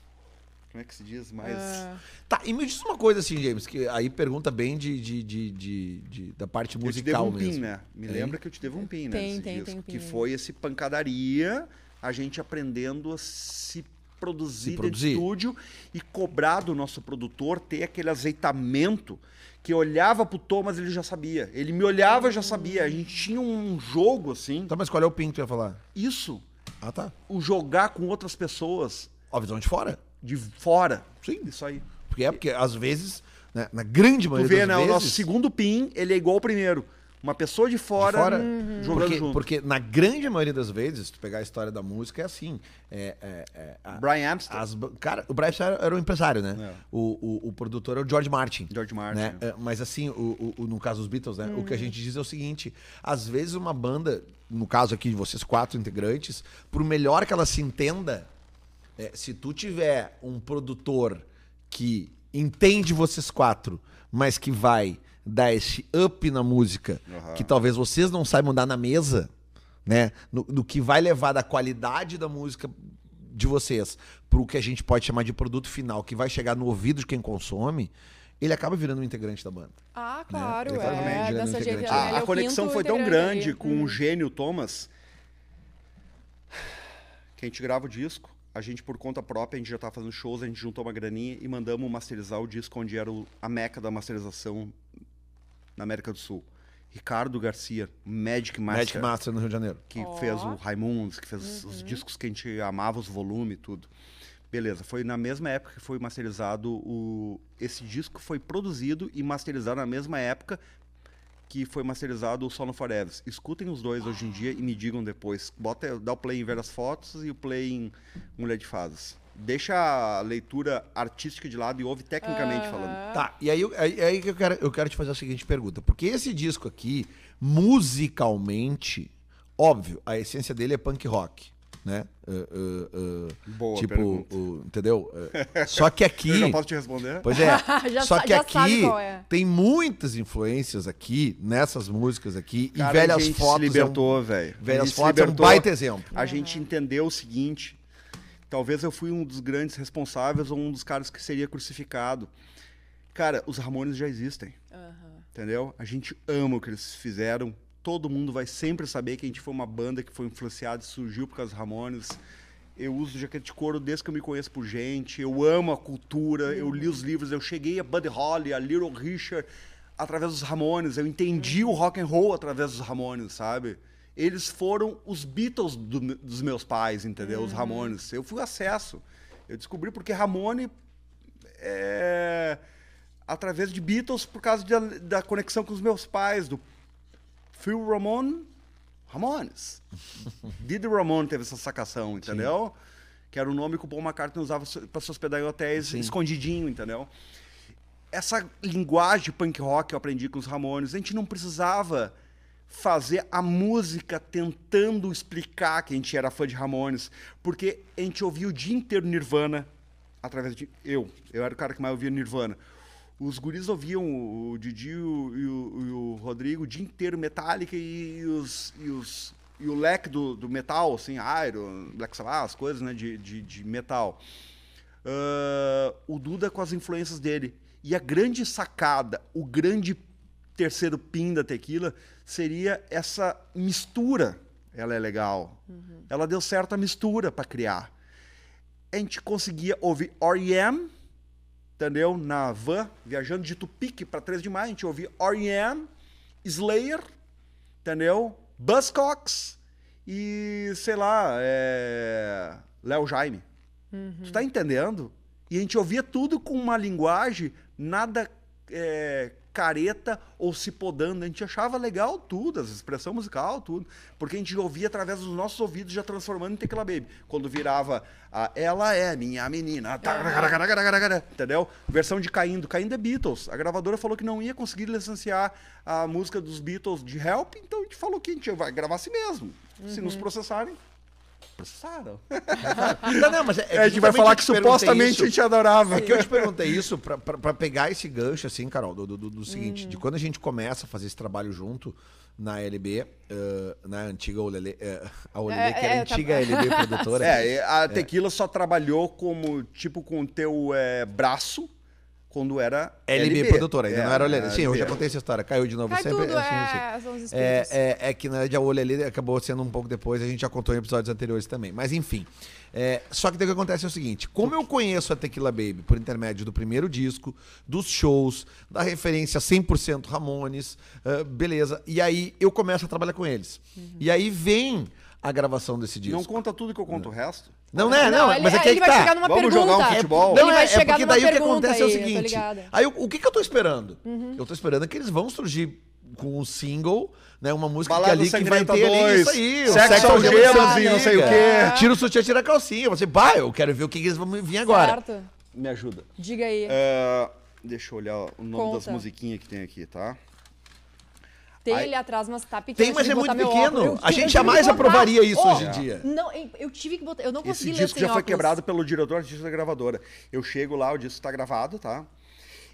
Como é que se diz? Mais. Ah, Tá, e me diz uma coisa assim, James, que aí pergunta bem de, de, de, de- de- da parte Eu te devo musical um pin, mesmo. né? Me Hein? lembra que eu te devo um pin, né? Tem, tem, disco, tem Que pin. foi esse pancadaria, a gente aprendendo a se produzir, Se produzir. estúdio e cobrar do nosso produtor ter aquele azeitamento que olhava pro Thomas ele já sabia. Ele me olhava já sabia. A gente tinha um jogo assim. Tá, mas qual é o pin que tu ia falar? Isso, Ah, tá. o jogar com outras pessoas Ó, visão de fora. de fora. Sim. Isso aí. Porque é porque, às vezes, né, na grande Tu maioria vê, das né? vezes... O nosso segundo pin, ele é igual ao primeiro. Uma pessoa de fora, de fora, jogando porque, junto. porque na grande maioria das vezes, se tu pegar a história da música, é assim. É, é, é, a- Brian Amstel. as cara, o Brian era, era o empresário, né? É. O, o, o produtor é o George Martin. George Martin. né? É, Mas assim, o, o- no caso dos Beatles, né? O que a gente diz é o seguinte: às vezes uma banda, no caso aqui de vocês quatro integrantes, por melhor que ela se entenda, é, se tu tiver um produtor que entende vocês quatro, mas que vai dar esse up na música, Aham. que talvez vocês não saibam dar na mesa, né? No, do que vai levar da qualidade da música de vocês pro que a gente pode chamar de produto final, que vai chegar no ouvido de quem consome, ele acaba virando um integrante da banda. Ah, claro, Exatamente, é. é um jeito, integrante. ele A, é a o conexão foi tão grande com Hum. o gênio Thomas que a gente grava o disco. A gente, por conta própria, a gente já tava fazendo shows, a gente juntou uma graninha e mandamos masterizar o disco onde era o- a meca da masterização na América do Sul. Ricardo Garcia, Magic Master, Magic Master no Rio de Janeiro. que Ó. fez o Raimundos, que fez os discos que a gente amava, os volumes e tudo. Beleza, foi na mesma época que foi masterizado o... Esse disco foi produzido e masterizado na mesma época que foi masterizado o Sono Forever. Escutem os dois hoje em dia e me digam depois. Bota, dá o play em Ver as Fotos e o play em Mulher de Fases. Deixa a leitura artística de lado e ouve tecnicamente falando. Tá, e aí, aí, aí que eu quero, eu quero te fazer a seguinte pergunta. Porque esse disco aqui, musicalmente, óbvio, a essência dele é punk rock, né? Uh, uh, uh, Boa tipo, entendeu? Uh, só que aqui... Eu já posso te responder? Pois é. Já Só que já aqui sabe qual é. tem muitas influências aqui, nessas músicas aqui, Cara, e Velhas a gente Fotos. se libertou, velho. é um, A Velhas gente se Fotos é um libertou. baita exemplo. A gente entendeu o seguinte: talvez eu fui um dos grandes responsáveis ou um dos caras que seria crucificado. Cara, os Ramones já existem, Aham. entendeu? A gente ama o que eles fizeram. Todo mundo vai sempre saber que a gente foi uma banda que foi influenciada e surgiu por causa dos Ramones. Eu uso jaqueta de couro desde que eu me conheço por gente. Eu amo a cultura. Eu li os livros. Eu cheguei a Buddy Holly, a Little Richard através dos Ramones. Eu entendi o rock and roll através dos Ramones, sabe? Eles foram os Beatles do- dos meus pais, entendeu? Os Ramones. Eu fui acesso. Eu descobri porque Ramone é através de Beatles por causa da, da conexão com os meus pais, do Phil Ramone, Ramones. Didi Ramone teve essa sacação, entendeu? Que era o nome que o Paul McCartney usava para se hospedar em hotéis Sim. escondidinho, entendeu? Essa linguagem punk rock eu aprendi com os Ramones, a gente não precisava fazer a música tentando explicar que a gente era fã de Ramones, porque a gente ouvia o dia inteiro Nirvana através de eu, eu era o cara que mais ouvia Nirvana. Os guris ouviam o Didi e o, e o- e o Rodrigo o dia inteiro Metallica e os, e os e o leque do, do metal, assim, Iron, Black Sabbath, as coisas, né, de, de, de metal. Ah, o Duda com as influências dele. E a grande sacada, o grande terceiro pin da tequila seria essa mistura. Ela é legal. Ela deu certo a mistura para criar. A gente conseguia ouvir R.E.M., entendeu? Na van, viajando de Tupique para 3 de maio, a gente ouvia R.E.M., Slayer, entendeu? Buzzcocks e, sei lá, é... Léo Jaime. Tu tá entendendo? E a gente ouvia tudo com uma linguagem nada é, careta ou se podando. A gente achava legal tudo, as expressão musical, tudo. Porque a gente ouvia através dos nossos ouvidos já transformando em Tecla Baby. Quando virava a Ela é minha menina. Entendeu? Versão de Caindo. Caindo é Beatles. A gravadora falou que não ia conseguir licenciar a música dos Beatles de Help, então a gente falou que a gente vai gravar assim mesmo. Se nos processarem. Processaram. Não, não, mas é, é a gente vai falar eu que supostamente isso. a gente adorava. É que eu te perguntei isso pra, pra, pra pegar esse gancho, assim, Carol, do, do, do seguinte, Uhum. de quando a gente começa a fazer esse trabalho junto na LB, eh, na antiga Olele, eh, a Olele, É, que era é, a tá- antiga LB produtora. É, e a Tequila só trabalhou como, tipo, com o teu é, braço quando era LB, produtora, ainda É, não era Olele. Sim, eu já LB. contei essa história, caiu de novo Cai sempre. tudo, assim, assim. é, espíritos. É, é, é que na verdade a Olele acabou sendo um pouco depois, a gente já contou em episódios anteriores também. Mas enfim. É, só que o que acontece é o seguinte: como eu conheço a Tequila Baby por intermédio do primeiro disco, dos shows, da referência 100% Ramones, ah, beleza. E aí eu começo a trabalhar com eles. E aí vem a gravação desse disco. Não conta tudo que eu conto o resto. Não, né? Não, ele, mas é que aí ele que vai tá. chegar numa Vamos pergunta. jogar um futebol? Ele Não, vai é, é chegar porque daí o que acontece é o aí, tô seguinte. Uhum. Aí o, o que, que eu tô esperando? Eu tô esperando que eles vão surgir com um single, né? Uma música que Balada ali que vai ter ali 2, isso aí. Sexo, algemas algemas e não sei o quê. Tira o sutiã, tira a calcinha. Você, pá, eu quero ver o que, que eles vão vir agora. Certo. Me ajuda. Diga aí. É, deixa eu olhar o nome das Conta. musiquinhas que tem aqui, tá? Tem ali atrás, mas tá pequeno. Tem, mas é muito pequeno. óculos. A gente jamais aprovaria isso Ó, hoje em dia. Não, eu- tive que botar. Eu não Esse consegui ler disco já foi óculos. quebrado pelo diretor artístico da gravadora. Eu chego lá, o disco tá gravado, tá?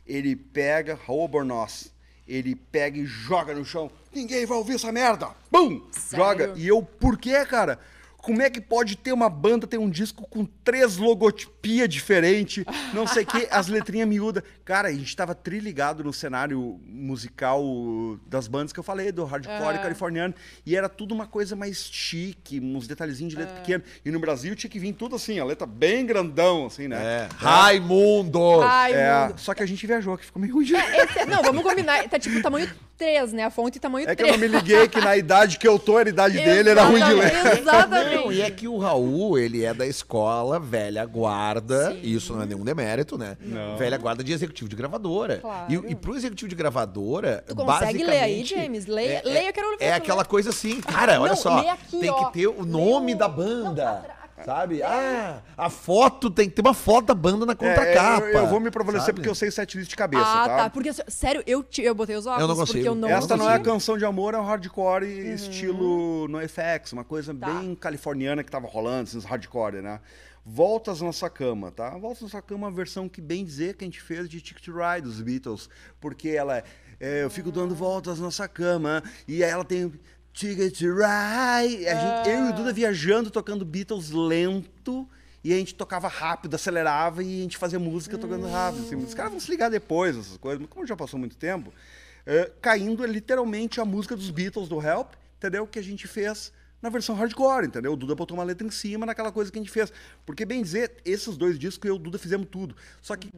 Ele pega, Raul Bornoz, ele pega e joga no chão. Ninguém vai ouvir essa merda. Bum! Sério? Joga. E eu, por quê, cara? Como é que pode ter uma banda, ter um disco com três logotipia diferente, não sei o quê, as letrinhas miúdas. Cara, a gente tava triligado no cenário musical das bandas que eu falei, do hardcore Ah. californiano, e era tudo uma coisa mais chique, uns detalhezinhos de letra pequena. E no Brasil tinha que vir tudo assim, a letra bem grandão, assim, né? É. Raimundo! Ai, É, só que a gente viajou, que ficou meio ruim de... Esse- não, vamos combinar. Tá tipo tamanho 3, né? A fonte tamanho É que eu 3. não me liguei que na idade que eu tô, a idade dele era ruim de ler. Exatamente. Não, e é que o Raul, ele é da escola velha guarda, Sim. e isso não é nenhum demérito, né? Velha guarda de executivo de gravadora. Claro. E, e pro executivo de gravadora, Tu consegue ler aí, James? Leia- é, leia, eu quero ver É aquela ler. coisa assim, cara, olha Não, só, aqui, tem ó. que ter o nome o- da Não, banda, pra- sabe? Ah, a foto, tem que ter uma foto da banda na É, contracapa. eu, eu vou me prevalecer sabe? porque eu sei sete listas de cabeça, Ah, tá? tá. Porque, sério, eu, ti- eu botei os óculos Eu não consigo. porque eu não Esta não é a consigo. canção de amor, é um hardcore estilo no FX, uma coisa Tá. bem californiana que tava rolando, esses hardcore, né? Voltas na sua cama, tá? Voltas na sua cama, uma versão que bem dizer que a gente fez de Ticket to Ride dos Beatles, porque ela é, é, eu fico dando voltas na sua cama e aí ela tem Ticket to Ride, a gente, eu e o Duda viajando tocando Beatles lento. E a gente tocava rápido, acelerava e a gente fazia música tocando rápido. Assim. Os caras vão se ligar depois, essas coisas, mas como já passou muito tempo, é, caindo é literalmente a música dos Beatles do Help, entendeu? Que a gente fez na versão hardcore, entendeu? O Duda botou uma letra em cima naquela coisa que a gente fez. Porque, bem dizer, esses dois discos eu e o Duda fizemos tudo. Só que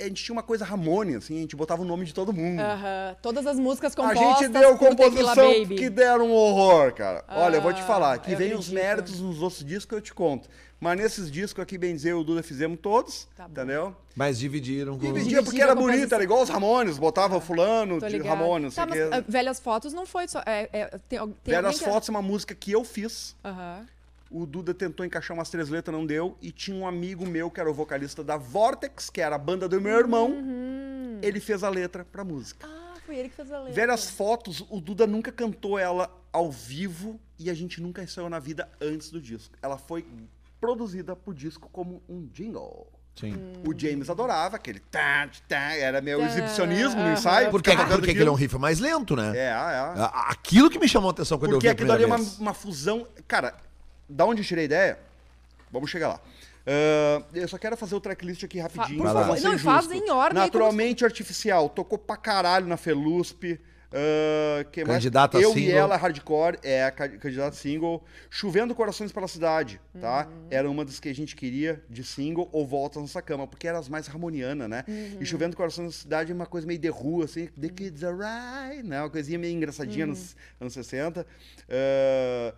a gente tinha uma coisa Ramone, assim, a gente botava o nome de todo mundo. Aham. Todas as músicas A compostas gente deu composição Baby. que deram um horror, cara. Olha, eu vou te Ah, falar, que vem os acredito. méritos nos outros discos que eu te conto. Mas nesses discos aqui, bem dizer, e o Duda fizemos todos, Tá entendeu? Mas dividiram com... Dividia Dividiram porque era a bonito, era igual os Ramones, botava fulano Tô de. Ramones, tá, mas quê. ah, Velhas Fotos não foi só... É, é, tem, tem Velhas que- Fotos é uma música que eu fiz. Aham. O Duda tentou encaixar umas três letras, não deu. E tinha um amigo meu, que era o vocalista da Vortex, que era a banda do meu irmão. Uhum. Ele fez a letra pra música. Ah, foi ele que fez a letra. Velhas Fotos, o Duda nunca cantou ela ao vivo e a gente nunca ensaiou na vida antes do disco. Ela foi produzida pro disco como um jingle. Sim. O James adorava aquele. Tá, tá, era meu Tá, exibicionismo no ensaio. Porque, porque aquele é um aquilo. riff mais lento, né? É, é. Aquilo que me chamou a atenção quando Porque eu vi a aquilo ali é uma, uma fusão. Cara, da onde eu tirei a ideia? Vamos chegar lá. Ah, eu só quero fazer o tracklist aqui rapidinho. por pra favor. Não, e faz em ordem Naturalmente artificial. Tocou pra caralho na Felusp. ah, que mais? Candidata a Eu e single. ela, hardcore, é a ca- candidata single. Chovendo Corações pela Cidade, tá? Uhum. Era uma das que a gente queria de single ou Volta na Nossa Cama, porque eram as mais harmonianas, né? Uhum. E Chovendo Corações da Cidade é uma coisa meio de rua, assim. The Kids Are Right, né? Uma coisinha meio engraçadinha Uhum. nos anos 60. Ah,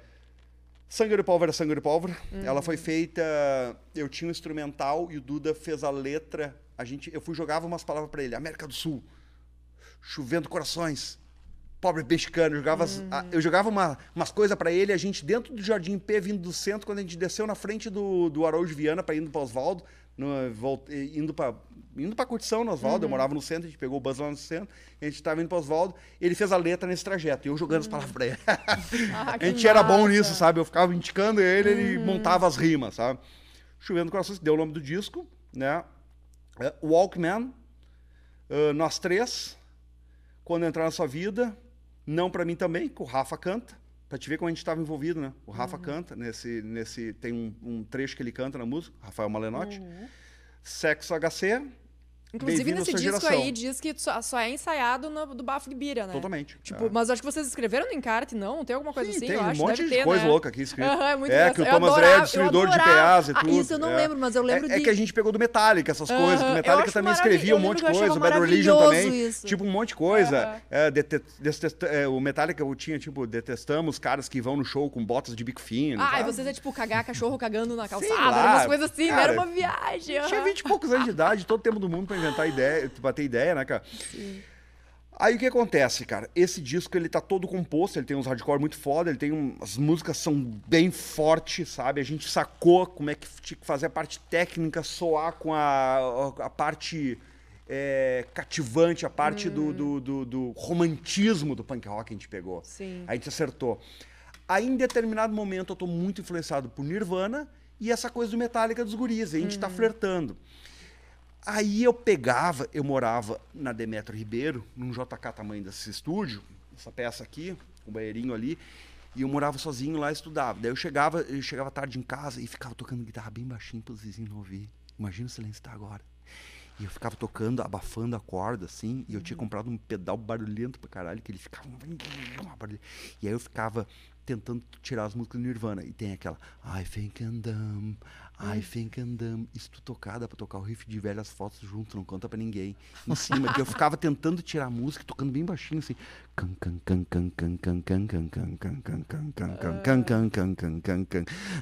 Sangue de Pólvora, Sangue de Pólvora. Uhum. Ela foi feita. Eu tinha um instrumental e o Duda fez a letra. A gente, eu fui jogava umas palavras pra ele. América do Sul, chovendo corações, pobre mexicano. Eu jogava, as- a- eu jogava uma- umas coisas pra ele. A gente dentro do Jardim P, vindo do centro, quando a gente desceu na frente do, do Araújo Viana para indo para Oswaldo, no, volt- indo para indo pra curtição no Oswaldo, eu morava no centro, a gente pegou o bus lá no centro, a gente tava indo para Oswaldo, ele fez a letra nesse trajeto, e eu jogando as palavras pra ele. Ah, A gente era bom nisso, sabe? Eu ficava indicando ele, ele Uhum. montava as rimas, sabe? Chovendo Corações, que deu o nome do disco, né? É, Walkman, ah, Nós Três, Quando Entrar na Sua Vida, Não Pra Mim Também, que o Rafa canta, pra te ver como a gente estava envolvido, né? O Rafa Uhum. canta, nesse, nesse, tem um, um trecho que ele canta na música, Rafael Malenotti. Uhum. Sexo HC, Inclusive, nesse disco geração. aí diz que só, só é ensaiado no, do Bafo de Bira, né? totalmente. Tipo, É. mas acho que vocês escreveram no encarte, não? Tem alguma coisa Sim, assim? tem eu um acho, monte de ter, coisa né? louca aqui escrito. Aham, é muito é, que o Thomas adorava- é destruidor de. PAs e Ah, tudo. isso eu não é. lembro, mas eu lembro é, é de- que a gente pegou do Metallica, essas Aham, coisas. que o Metallica também escrevia um monte de coisa, o Bad Religion também. isso. Tipo, um monte de coisa. É, é, o Metallica eu tinha, tipo, detestamos caras que vão no show com botas de bico fino. Ah, e vocês é tipo cagar cachorro cagando na calçada, umas coisas assim, cara, era uma viagem. Tinha. 20 e poucos anos de idade, todo tempo do mundo pra inventar ideia, bater ideia, né, cara? Aí o que acontece, cara? Esse disco ele tá todo composto, ele tem uns hardcore muito foda, ele tem um, as músicas são bem fortes, sabe? A gente sacou como é que tinha que fazer a parte técnica soar com a, a parte é, cativante, a parte do, do, do- do romantismo do punk rock que a gente pegou. Sim. A gente acertou. Aí, em determinado momento, eu tô muito influenciado por Nirvana e essa coisa do Metallica dos guris. A gente tá flertando. Aí eu pegava, eu morava na Demetrio Ribeiro, num JK tamanho desse estúdio, essa peça aqui, o banheirinho ali, e eu morava sozinho lá e estudava. Daí eu chegava, eu chegava tarde em casa e ficava tocando guitarra bem baixinho para os vizinhos não ouvir. Imagina o silêncio que tá agora. E eu ficava tocando, abafando a corda, assim, e eu tinha comprado um pedal barulhento pra caralho, que ele ficava. E aí eu ficava tentando tirar as músicas do Nirvana. E tem aquela I think I'm dumb, I think I'm dumb. Isso tu tocada pra tocar o riff de velhas fotos junto, não conta pra ninguém. Em cima, que eu ficava tentando tirar a música, tocando bem baixinho, assim.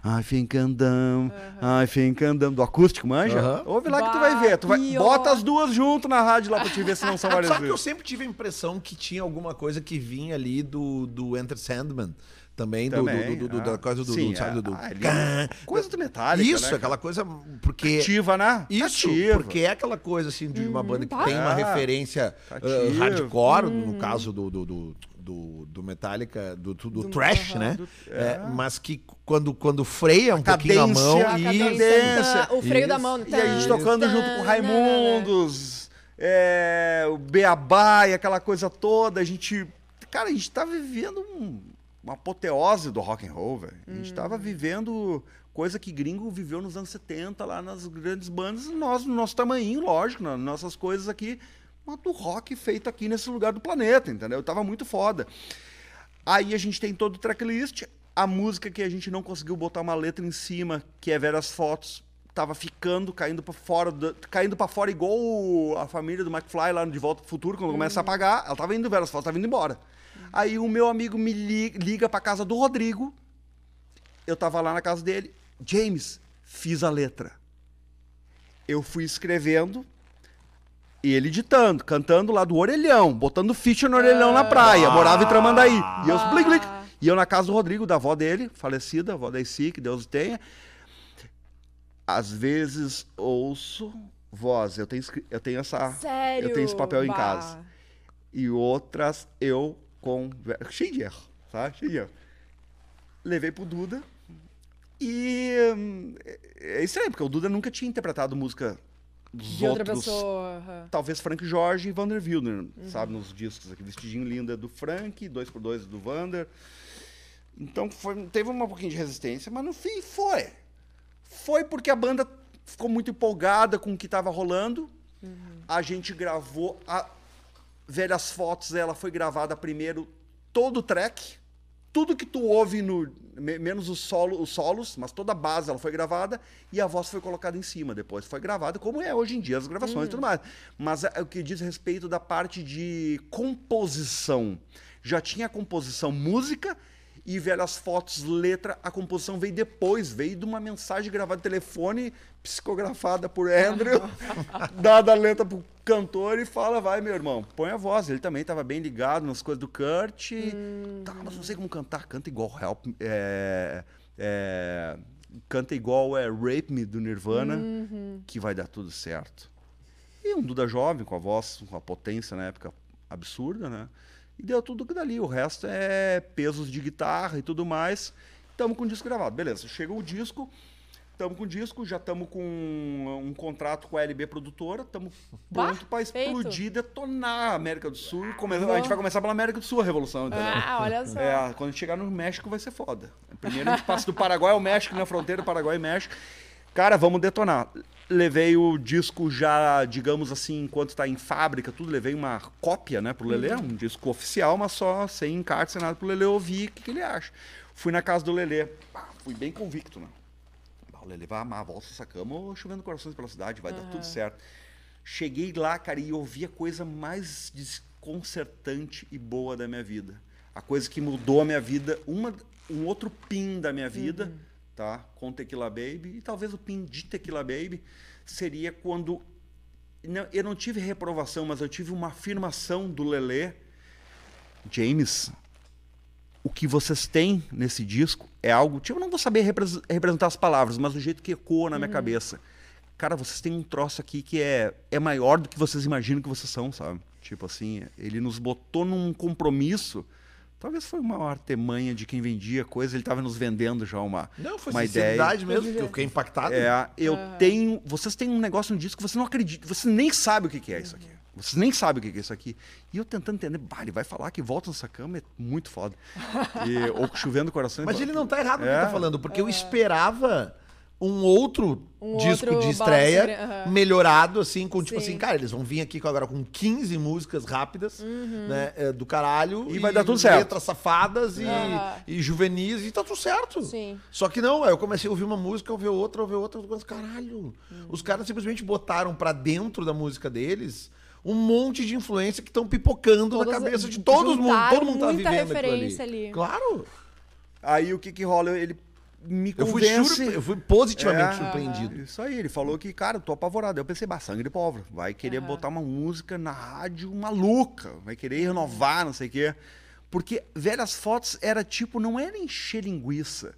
I think I'm dumb, I think dumb. Do acústico, manja? Ouve lá que tu vai ver. Tu vai... Bota as duas junto na rádio lá pra te ver se não são várias Sabe que eu sempre tive a impressão que tinha alguma coisa que vinha ali do, do Enter Sandman. Também, do- Também, do, do- do- ah. da coisa do, Sim, do, sabe, é. do, Ah, ali- Cã. Coisa do Metallica, Isso, né, aquela coisa. Porque. Ativa, né? Isso, Ativa. porque é aquela coisa assim de uma banda que tá. tem uma Ah, referência tá uh, hardcore, no caso do, do, do, do, Metallica, do, do, do thrash, né? É, mas que quando, quando freia um pouquinho a mão cadência, A e. cadência, tá, o freio da Isso. mão. E a gente Tan, tocando tan, junto com o nan, nan. Raimundos, é, o Beabá e aquela coisa toda. A gente. Cara, a gente tá vivendo um- uma apoteose do rock and roll, velho. A gente tava vivendo coisa que gringo viveu nos anos 70, lá nas grandes bandas, nós, no nosso tamanho, lógico, nas nossas coisas aqui, mas do rock feito aqui nesse lugar do planeta, entendeu? Tava muito foda. Aí a gente tem todo o tracklist, a música que a gente não conseguiu botar uma letra em cima, que é Veras Fotos, tava ficando, caindo para fora, do- caindo para fora igual a família do McFly lá no De Volta pro Futuro, quando começa a apagar, ela tava indo Veras Fotos, tava indo embora. Aí o meu amigo me li- liga pra casa do Rodrigo, eu tava lá na casa dele, James, fiz a letra. Eu fui escrevendo, e ele ditando, cantando lá do orelhão, botando ficha no orelhão na praia. Morava em Tramandaí. E eu, blic, blic. E eu na casa do Rodrigo, da avó dele, falecida, avó da Eci, que Deus tenha. Às vezes ouço voz. Eu tenho, eu tenho essa. Sério? Eu tenho esse papel em Bah. casa. E outras eu com. Cheio de erro, tá? Cheio de erro. Levei pro Duda. E hum, é- é estranho, porque o Duda nunca tinha interpretado música dos De outra outros. pessoa. aham. Talvez Frank Jorge e Vander Wilder, sabe, nos discos aqui. Vestidinho lindo é do Frank, 2x2 é do Vander. Então foi- teve um pouquinho de resistência, mas no fim foi. Foi porque a banda ficou muito empolgada com o que estava rolando. A gente gravou a Velhas Fotos, ela foi gravada primeiro todo o track. Tudo que tu ouve no me- menos os, solo, os solos, mas toda a base ela foi gravada e a voz foi colocada em cima depois. Foi gravada como é hoje em dia as gravações e tudo mais. Mas é o que diz respeito da parte de composição. Já tinha a composição música e velhas fotos, letra, a composição veio depois, veio de uma mensagem gravada de telefone, psicografada por Andrew, dada a letra pro cantor e fala, vai meu irmão, põe a voz. Ele também estava bem ligado nas coisas do Kurt. Tá, mas não sei como cantar, canta igual Help, é, é, canta igual é Rape Me do Nirvana, que vai dar tudo certo. E um Duda jovem, com a voz, com a potência na época absurda, né? E deu tudo que dali. O resto é pesos de guitarra e tudo mais. Estamos com o disco gravado. Beleza, chegou o disco, estamos com o disco, já estamos com um contrato com a LB produtora, estamos pronto para explodir, detonar a América do Sul. Come- A gente vai começar pela América do Sul a revolução, entendeu? Ah, olha só. É, quando chegar no México vai ser foda. Primeiro a gente passa do Paraguai ao México, na fronteira Paraguai e México. Cara, vamos detonar. Levei o disco já, digamos assim, enquanto tá em fábrica, tudo, levei uma cópia, né, pro Lelê, um disco oficial, mas só sem encarte, sem nada, pro Lelê ouvir o que, que ele acha. Fui na casa do Lelê, ah, fui bem convicto, né? O Lelê vai amar, volta essa cama ou chovendo corações pela cidade, vai dar tudo certo. Cheguei lá, cara, e ouvi a coisa mais desconcertante e boa da minha vida. A coisa que mudou a minha vida, uma, um outro pin da minha vida, tá? Com Tequila Baby, e talvez o pin de Tequila Baby seria quando eu não tive reprovação, mas eu tive uma afirmação do Lelê. James, o que vocês têm nesse disco é algo. Tipo, eu não vou saber repres- representar as palavras, mas o jeito que ecoa na minha cabeça. Cara, vocês têm um troço aqui que é, é maior do que vocês imaginam que vocês são, sabe? Tipo assim, ele nos botou num compromisso. Talvez foi uma artemanha de quem vendia coisa, ele estava nos vendendo já uma, Não, foi uma ideia. sinceridade mesmo, que eu fiquei impactado. É, eu tenho. Vocês têm um negócio no disco que você não acredita, você nem sabe o que, que é isso aqui. Vocês nem sabem o que que é isso aqui. E eu tentando entender, bah, ele vai falar que volta nessa cama, é muito foda. E, ou chovendo coração. Mas ele não tá errado no que É. tá falando, porque eu esperava um outro Um disco outro de estreia aham. melhorado, assim, com tipo Sim. assim, cara, eles vão vir aqui com- agora com 15 músicas rápidas, né, é, do caralho. E vai dar tudo certo. Letras safadas e, Aham. e juvenis e tá tudo certo. Sim. Só que não, aí eu comecei a ouvir uma música, ouvir outra, ouvir outra, eu penso, caralho. Os caras simplesmente botaram pra dentro da música deles um monte de influência que estão pipocando Todas- na cabeça de todo mundo. Todo mundo tá vivendo ali. ali. Claro. Aí o que que rola? Ele me Eu fui, convence. surpre- eu fui positivamente É. surpreendido. Isso aí, ele falou que, cara, eu tô apavorado. Eu pensei, bah, sangue de pobre. Vai querer Aham. botar uma música na rádio maluca. Vai querer renovar, não sei o quê. Porque Velhas Fotos era tipo, não era encher linguiça.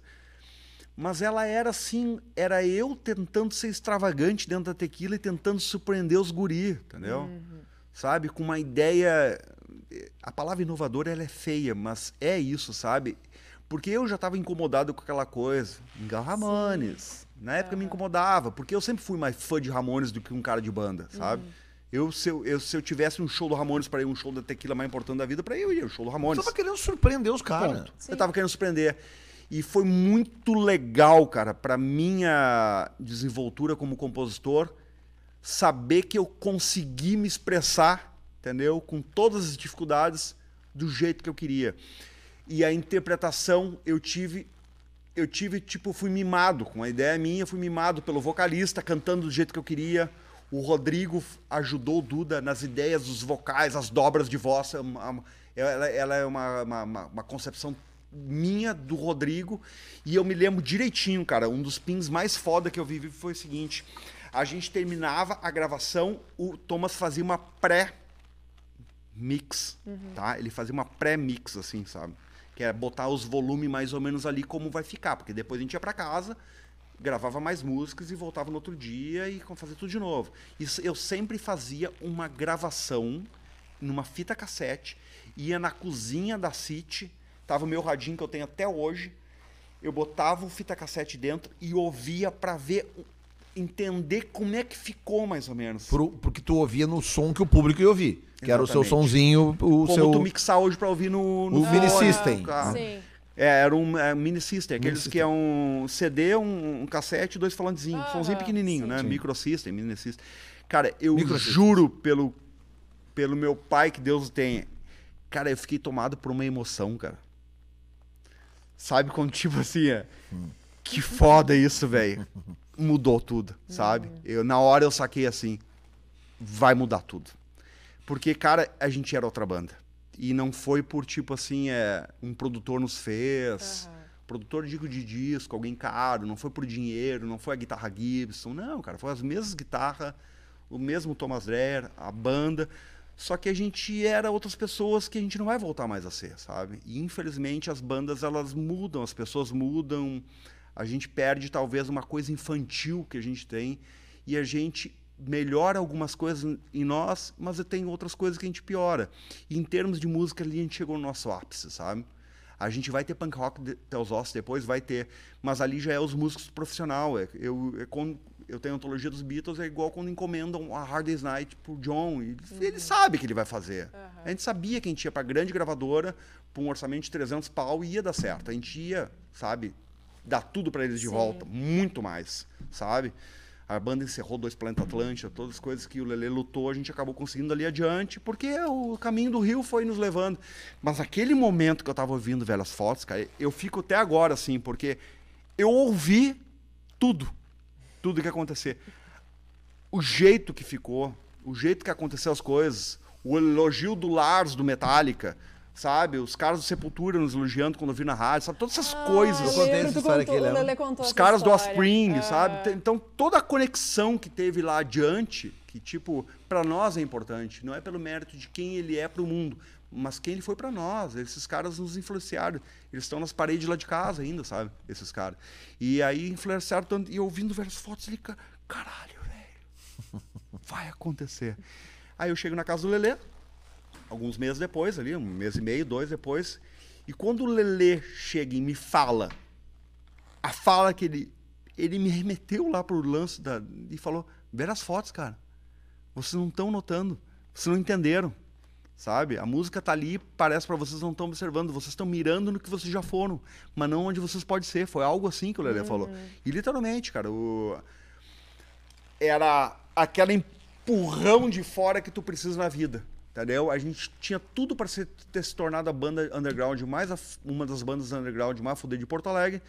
Mas ela era assim, era eu tentando ser extravagante dentro da tequila e tentando surpreender os guri, entendeu? Sabe? Com uma ideia. A palavra inovadora ela é feia, mas é isso, sabe? Porque eu já estava incomodado com aquela coisa. Miguel Ramones. Na época me incomodava, porque eu sempre fui mais fã de Ramones do que um cara de banda, sabe? Eu se, eu, eu, se eu tivesse um show do Ramones para ir um show da tequila mais importante da vida, para eu ir um show do Ramones. tava querendo surpreender os caras. Eu tava querendo surpreender. E foi muito legal, cara, pra minha desenvoltura como compositor, saber que eu consegui me expressar, entendeu? Com todas as dificuldades, do jeito que eu queria. E a interpretação eu tive. Eu tive, tipo, fui mimado. Com a ideia minha, fui mimado pelo vocalista, cantando do jeito que eu queria. O Rodrigo ajudou o Duda nas ideias dos vocais, as dobras de voz. É uma- Ela, ela é uma, uma, uma- concepção minha do Rodrigo. E eu me lembro direitinho, cara. Um dos pins mais foda que eu vivi foi o seguinte: a gente terminava a gravação, o Thomas fazia uma pré mix, tá? Ele fazia uma pré-mix, assim, sabe? Que era botar os volumes mais ou menos ali como vai ficar, porque depois a gente ia pra casa, gravava mais músicas e voltava no outro dia e fazia tudo de novo. Isso, eu sempre fazia uma gravação numa fita cassete, ia na cozinha da City, tava o meu radinho que eu tenho até hoje, eu botava o fita cassete dentro e ouvia pra ver entender como é que ficou mais ou menos. Por- porque tu ouvia no som que o público ia ouvir. Que era o seu Exatamente. sonzinho, o como seu. tu mixar hoje pra ouvir no, no O Mini System. carro. Sim. É, era um é, mini system, aqueles System. que é um CD, um, um cassete e dois falantezinhos. Aham, Somzinho pequenininho, sim. né? Sim. Micro system, mini system. Cara, eu Microsystem. juro pelo, pelo meu pai, que Deus o tenha. Cara, eu fiquei tomado por uma emoção, cara. Sabe quando, tipo assim, é, que foda isso, velho. Mudou tudo, sabe? Eu, na hora eu saquei assim, vai mudar tudo. Porque, cara, a gente era outra banda. E não foi por, tipo assim, é, um produtor nos fez. Aham. Produtor, digo, de disco, alguém caro. Não foi por dinheiro, não foi a guitarra Gibson. Não, cara, foi as mesmas guitarras, o mesmo Thomas Dreher, a banda. Só que a gente era outras pessoas que a gente não vai voltar mais a ser, sabe? E infelizmente as bandas elas mudam, as pessoas mudam. A gente perde talvez uma coisa infantil que a gente tem e a gente melhora algumas coisas em nós, mas tem outras coisas que a gente piora. E em termos de música ali a gente chegou no nosso ápice, sabe? A gente vai ter punk rock até os ossos depois, vai ter. Mas ali já é os músicos profissional. É, eu, é quando eu tenho a antologia dos Beatles, é igual quando encomendam a Hard Day's Night pro John. E Ele sabe que ele vai fazer. A gente sabia que a gente ia pra grande gravadora, pra um orçamento de 300 pau, e ia dar certo. A gente ia, sabe, dar tudo pra eles de Sim. volta. Muito mais, sabe? A banda encerrou Dois Planeta Atlântica, todas as coisas que o Lelê lutou, a gente acabou conseguindo ali adiante, porque o caminho do Rio foi nos levando. Mas aquele momento que eu tava ouvindo Velhas Fotos, cara, eu fico até agora assim, porque eu ouvi tudo. Tudo que acontecer. O jeito que ficou, o jeito que aconteceu as coisas, o elogio do Lars do Metallica, sabe? Os caras do Sepultura nos elogiando quando eu vi na rádio, sabe? Todas essas Ah, coisas. Eu contei essa história contou, aqui, o lembra? Lelê contou Os caras do história. Offspring, Ah. sabe? Então, toda a conexão que teve lá adiante, que, tipo, pra nós é importante. Não é pelo mérito de quem ele é pro mundo, mas quem ele foi pra nós. Esses caras nos influenciaram. Eles estão nas paredes lá de casa ainda, sabe? Esses caras. E aí influenciaram tanto. E ouvindo várias fotos ali, ca- caralho, velho. Vai acontecer. Aí eu chego na casa do Lelê, alguns meses depois, ali, um mês e meio, dois depois. E quando o Lelê chega e me fala a fala que ele ele me remeteu lá pro lance da, e falou: "Ver as fotos, cara. Vocês não estão notando, vocês não entenderam, sabe? A música tá ali, parece para vocês não estão observando, vocês estão mirando no que vocês já foram, mas não onde vocês podem ser". Foi algo assim que o Lelê falou. E literalmente, cara, o era aquela empurrão de fora que tu precisa na vida. Entendeu? A gente tinha tudo para ter se tornado a banda underground mais af- uma das bandas underground mais fudida de Porto Alegre.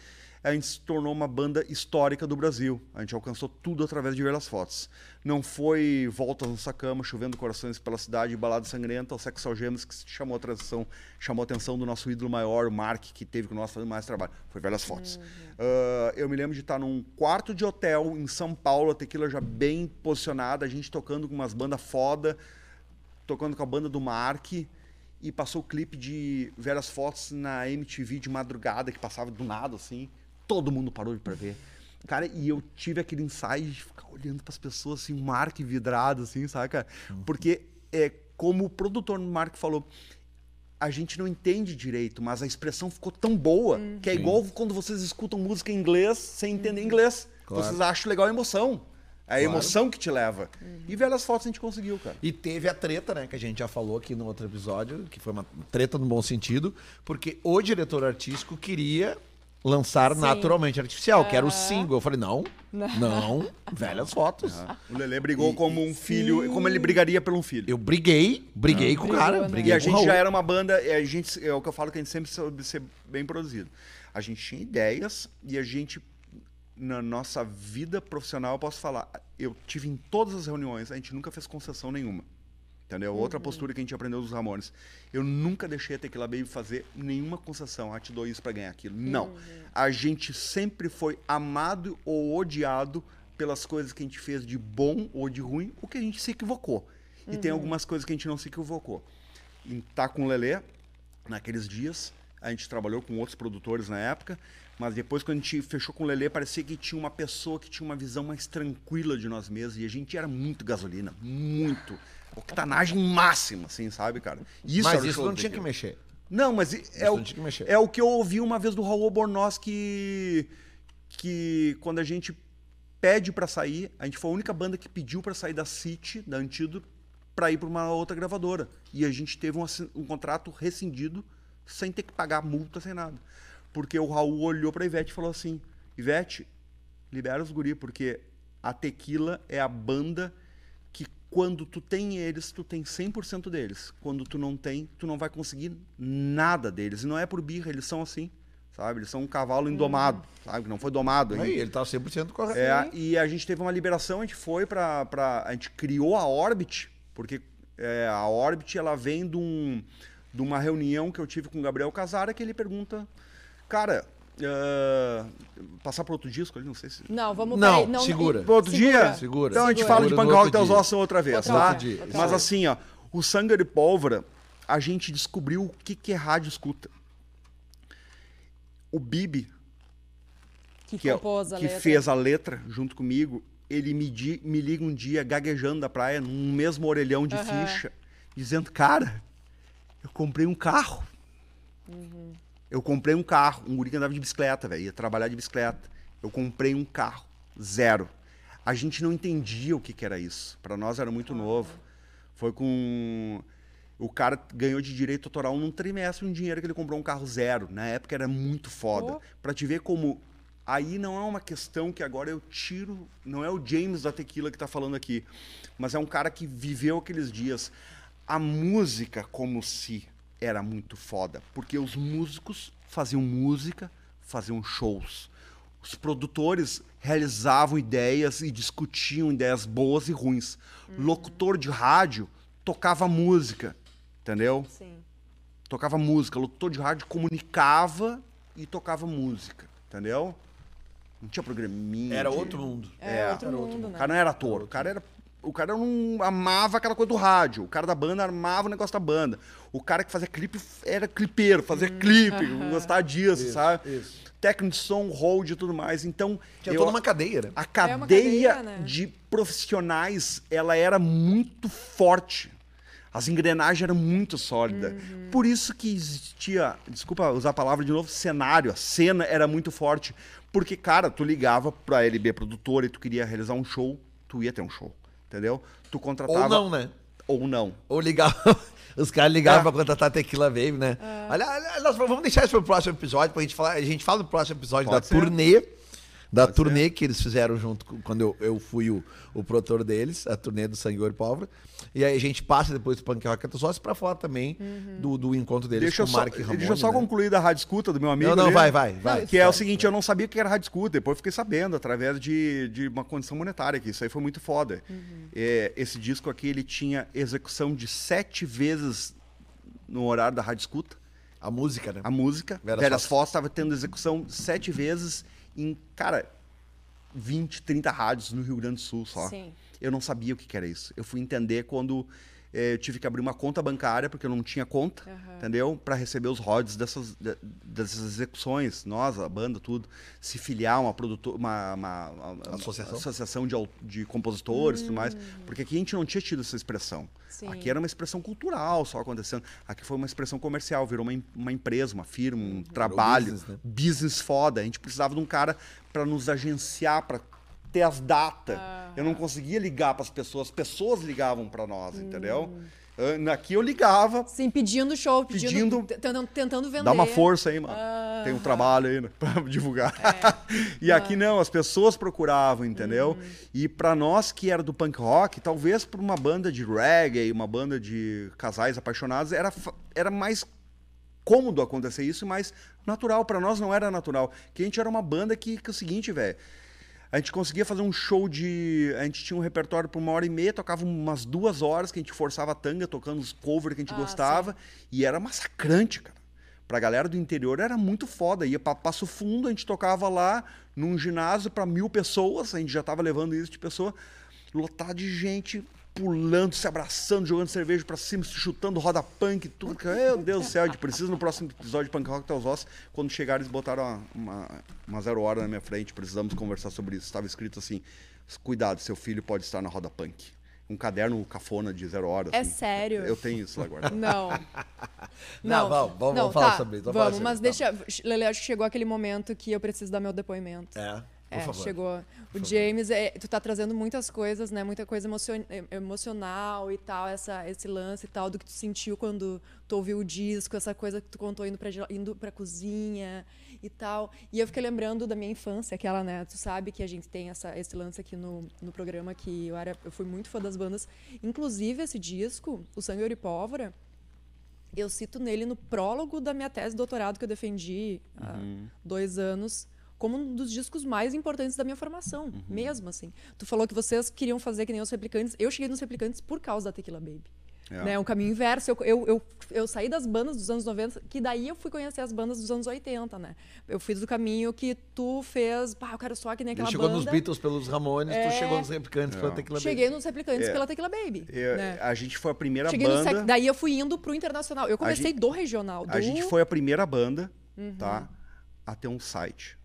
A gente se tornou uma banda histórica do Brasil. A gente alcançou tudo através de ver as fotos. Não foi voltas no sacama, chovendo corações pela cidade, balada sangrenta, o sexo algemas que chamou a atenção, chamou a atenção do nosso ídolo maior, o Mark, que teve com nós fazendo mais trabalho. Foi velhas fotos. Ah, eu me lembro de estar num quarto de hotel em São Paulo, a tequila já bem posicionada, a gente tocando com umas bandas foda, tocando com a banda do Mark e passou o clipe de Veras Fotos na MTV de madrugada, que passava do nada, assim. Todo mundo parou pra ver. Cara, e eu tive aquele insight de ficar olhando pras pessoas, assim, um Mark vidrado, assim, saca? Porque, é, como o produtor do Mark falou, a gente não entende direito, mas a expressão ficou tão boa que é igual quando vocês escutam música em inglês sem entender inglês. Claro. Vocês acham legal a emoção. É a Claro. emoção que te leva. E Velhas Fotos a gente conseguiu, cara. E teve a treta, né, que a gente já falou aqui no outro episódio, que foi uma treta no bom sentido, porque o diretor artístico queria lançar Sim. naturalmente artificial, que era o single. Eu falei, não, não, velhas fotos. O Lelê brigou E- como um filho, Sim. como ele brigaria por um filho. Eu briguei, briguei com o Brigou, cara, né? briguei E a gente Raul. já era uma banda, e a gente, é o que eu falo que a gente sempre soube ser bem produzido. A gente tinha ideias e a gente, na nossa vida profissional, eu posso falar, eu tive em todas as reuniões, a gente nunca fez concessão nenhuma. Entendeu? Outra postura que a gente aprendeu dos Ramones. Eu nunca deixei a Tequila Baby fazer nenhuma concessão. Ah, te dou isso pra ganhar aquilo. Não. A gente sempre foi amado ou odiado pelas coisas que a gente fez de bom ou de ruim, ou que a gente se equivocou. E tem algumas coisas que a gente não se equivocou. Em tá com o Lelê, naqueles dias, a gente trabalhou com outros produtores na época, mas depois quando a gente fechou com o Lelê, parecia que tinha uma pessoa que tinha uma visão mais tranquila de nós mesmos, e a gente era muito gasolina, muito. Octanagem máxima, assim, sabe, cara? Isso Mas isso não tinha que mexer. Não, mas é Isso o, que mexer. é o que eu ouvi uma vez do Raul Bornoz que, que quando a gente pede pra sair, a gente foi a única banda que pediu pra sair da City, da Antido, pra ir pra uma outra gravadora. E a gente teve um, um contrato rescindido sem ter que pagar multa, sem nada. Porque o Raul olhou pra Ivete e falou assim: Ivete, libera os guri, porque a Tequila é a banda que quando tu tem eles, tu tem 100% deles. Quando tu não tem, tu não vai conseguir nada deles. E não é por birra, eles são assim, sabe? Eles são um cavalo indomado, sabe? Que não foi domado ainda. Aí, ele tá 100% correto. É, e a gente teve uma liberação, a gente foi pra. pra a gente criou a Orbit, porque é, a Orbit ela vem de, um, de uma reunião que eu tive com o Gabriel Casara, que ele pergunta, cara, é, passar para outro disco ali, não sei se. Não, vamos Não, peraí, segura. Pro outro dia? Segura. Então a gente Segura. fala de Segura Punk do Rock Teus. Ossos outra vez, Outra tá? outra outra Mas assim, ó, o Sangue de Pólvora, a gente descobriu o que, que é rádio escuta. O Bibi, que, que, é- a que letra. fez a letra junto comigo, ele me, di- me liga um dia gaguejando da praia, num mesmo orelhão de Aham. ficha, dizendo, cara, eu comprei um carro. Uhum. Eu comprei um carro, um guri que andava de bicicleta, velho, ia trabalhar de bicicleta. Eu comprei um carro, zero. A gente não entendia o que, que era isso. Para nós era muito novo. Foi com o cara ganhou de direito autoral num trimestre um dinheiro que ele comprou um carro zero. Na época era muito foda. Pô. Pra te ver como aí não é uma questão que agora eu tiro, não é o James da Tequila que tá falando aqui, mas é um cara que viveu aqueles dias. A música como se era muito foda, porque os músicos faziam música, faziam shows. Os produtores realizavam ideias e discutiam ideias boas e ruins. Locutor de rádio tocava música, entendeu? Sim. tocava música. Locutor de rádio comunicava e tocava música, entendeu? Não tinha programinha. Era de- outro mundo. É, É, outro era mundo, O né? cara não era ator, o cara era. O cara não amava aquela coisa do rádio. O cara da banda amava o negócio da banda. O cara que fazia clipe era clipeiro, fazia clipe, gostava disso, sabe? isso. Técnico de som, hold e tudo mais. Então, Tinha eu- toda uma cadeia, né? a É cadeia, uma cadeia, né? de profissionais, ela era muito forte. As engrenagens eram muito sólidas. Uhum. Por isso que existia, desculpa usar a palavra de novo, cenário, a cena era muito forte. Porque, cara, tu ligava pra LB produtora e tu queria realizar um show, tu ia ter um show, entendeu? Tu contratava... Ou não, né? Ou não. Ou ligava. Os caras ligavam É. pra contratar Tequila Baby, né? Olha, olha, nós vamos deixar isso pro próximo episódio, pra gente falar. A gente fala do próximo episódio Pode da ser. turnê. Da Pode turnê que eles fizeram junto com, quando eu, eu fui o, o produtor deles, a turnê do Sangue Ouro e Pólvora. E aí a gente passa depois do Punk Rock dos Ossos pra falar também do, do encontro deles Deixa eu com o só, Mark Ramone. deixa eu só né? concluir da rádio escuta do meu amigo. Não, não, ali. vai, vai, vai. Que é o Vai. seguinte, eu não sabia o que era rádio escuta, depois eu fiquei sabendo, através de, de uma condição monetária, que isso aí foi muito foda. É, esse disco aqui, ele tinha execução de sete vezes no horário da rádio escuta, A música, né? a música. Veras Veras. Foz estava tendo execução sete vezes em, cara, 20, 30 rádios no Rio Grande do Sul só. Sim. Eu não sabia o que, que era isso. Eu fui entender quando eu tive que abrir uma conta bancária, porque eu não tinha conta, Aham. entendeu? Para receber os royalties dessas, de- dessas execuções. Nós, a banda, tudo. Se filiar a uma produtora, uma, uma- uma- Associação. associação de, de compositores e tudo mais. Porque aqui a gente não tinha tido essa expressão. Sim. Aqui era uma expressão cultural só acontecendo. Aqui foi uma expressão comercial, virou uma, uma empresa, uma firma, um trabalho, business, né? business foda. A gente precisava de um cara para nos agenciar, para ter as datas. Eu não conseguia ligar para as pessoas, as pessoas ligavam para nós, entendeu? Ah, Aqui eu ligava, Sim, pedindo show, pedindo, Pedindo- tentando, tentando vender. dá uma força aí, mano. Tem um trabalho aí né, para divulgar. e aqui não, as pessoas procuravam, entendeu? E para nós que era do punk rock, talvez para uma banda de reggae, uma banda de casais apaixonados, era, era mais cômodo acontecer isso, mas natural. Para nós não era natural. Que a gente era uma banda que, que é o seguinte, velho. A gente conseguia fazer um show de. A gente tinha um repertório por uma hora e meia, tocava umas duas horas que a gente forçava a tanga, tocando os covers que a gente Ah, gostava. E era massacrante, cara. Pra galera do interior era muito foda. Ia pra Passo Fundo, a gente tocava lá num ginásio pra mil pessoas, a gente já tava levando isso de pessoa, lotado de gente pulando, se abraçando, jogando cerveja pra cima, se chutando roda punk, tudo. Meu Deus do céu, a gente precisa no próximo episódio de Punk Rock Teus Ossos. Quando chegaram, eles botaram uma, uma, uma zero hora na minha frente, precisamos conversar sobre isso. Estava escrito assim: cuidado, seu filho pode estar na roda punk. Um caderno cafona de zero hora. É assim. sério? Eu tenho isso lá guardado. Não. Não, vamos- vamos- vamos falar sobre isso, vamos Vamos, sobre mas isso, deixa. Lele, acho que chegou aquele momento que eu preciso dar meu depoimento. É. É, favor. chegou. O James, é, tu tá trazendo muitas coisas, né? Muita coisa emocion- em- emocional e tal, essa, esse lance e tal, do que tu sentiu quando tu ouviu o disco, essa coisa que tu contou indo pra, indo pra cozinha e tal. E eu fiquei lembrando da minha infância, aquela, né? Tu sabe que a gente tem essa, esse lance aqui no, no programa que eu, era, eu fui muito fã das bandas. Inclusive, esse disco, O Sangue, Ouro e Pólvora, eu cito nele no prólogo da minha tese de doutorado que eu defendi há dois anos como um dos discos mais importantes da minha formação, mesmo assim. Tu falou que vocês queriam fazer que nem os replicantes. Eu cheguei nos replicantes por causa da Tequila Baby. É. Né, um caminho inverso. Eu, eu, eu, eu saí das bandas dos anos 90, que daí eu fui conhecer as bandas dos anos 80, né? Eu fiz o caminho que tu fez, pá, eu quero só que nem aquela chegou banda. nos Beatles pelos Ramones, É. tu chegou nos Replicantes pela Tequila Cheguei nos replicantes É. pela Tequila Baby. Eu- né? A gente foi a primeira Cheguei banda. sec... Daí eu fui indo pro internacional. Eu comecei gente- do regional. Do... A gente foi a primeira banda, Uhum. tá? A ter um site,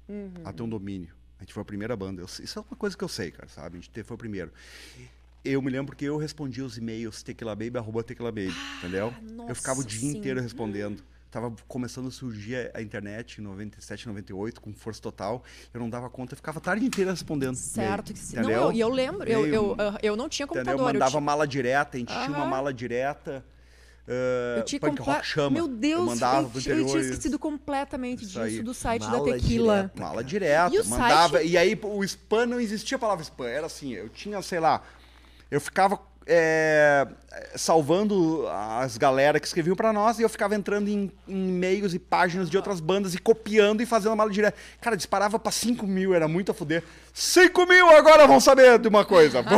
a ter um domínio. A gente foi a primeira banda. Eu- isso é uma coisa que eu sei, cara, sabe? A gente te- foi o primeiro. Eu me lembro que eu respondia os e-mails tequilababy, arroba tequilababy, entendeu? Eu ficava o Ah, dia sim. inteiro respondendo. Tava começando a surgir a- internet em 97, 98, com força total. Eu não dava conta, eu ficava a tarde inteira respondendo. Certo entendeu? eu, e eu lembro, eu, eu, eu, eu não tinha Entendeu? computador. eu mandava tinha- mala direta, a gente tinha uma mala direta. Uh, Eu tinha punk rock chama. Meu Deus, eu mandava eu, pro tinha- eu interior. tinha esquecido completamente Isso disso, aí. do site Mala da Tequila. direta. Mala direta, E o mandava. site? E aí o spam não existia a palavra spam. Era assim, eu tinha, sei lá, eu ficava é, salvando as galera que escreviam pra nós e eu ficava entrando em, em e-mails e páginas de outras bandas e copiando e fazendo a mala direta. Cara, disparava pra 5 mil, era muito a fuder. 5 mil, agora vão saber de uma coisa.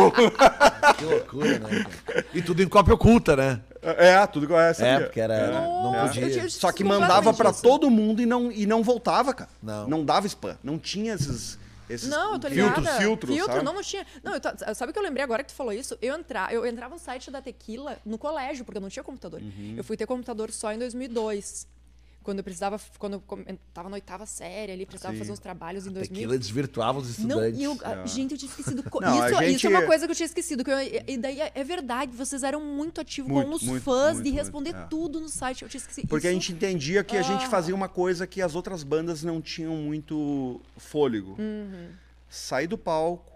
Que loucura, né? cara? E tudo em cópia oculta, né? É, tudo que eu É, sabia. porque era. Não Nossa, podia. Só que mandava pra isso. todo mundo e não, e não voltava, cara. Não. dava spam. Não tinha esses, esses Não, eu tô ligada. filtros, filtros, Filtro, sabe? não, não tinha. Não, eu tô- sabe o que eu lembrei agora que tu falou isso? Eu, entra, eu entrava no site da Tequila no colégio, porque eu não tinha computador. Uhum. Eu fui ter computador só em 2002. Quando eu precisava, quando eu tava na oitava série ali, precisava Sim. fazer uns trabalhos em 2000. Tequila desvirtuava os Não, estudantes. e eu, a- É. gente, eu tinha esquecido. Não, a isso, isso gente- é uma coisa que eu tinha esquecido. Que eu- e- daí é, é verdade, vocês eram muito ativos Muito, com os muito, fãs muito, de responder é. tudo no site. Eu tinha esquecido. Porque a Isso- gente entendia que a gente Ah. fazia uma coisa que as outras bandas não tinham muito fôlego. Uhum. Sair do palco,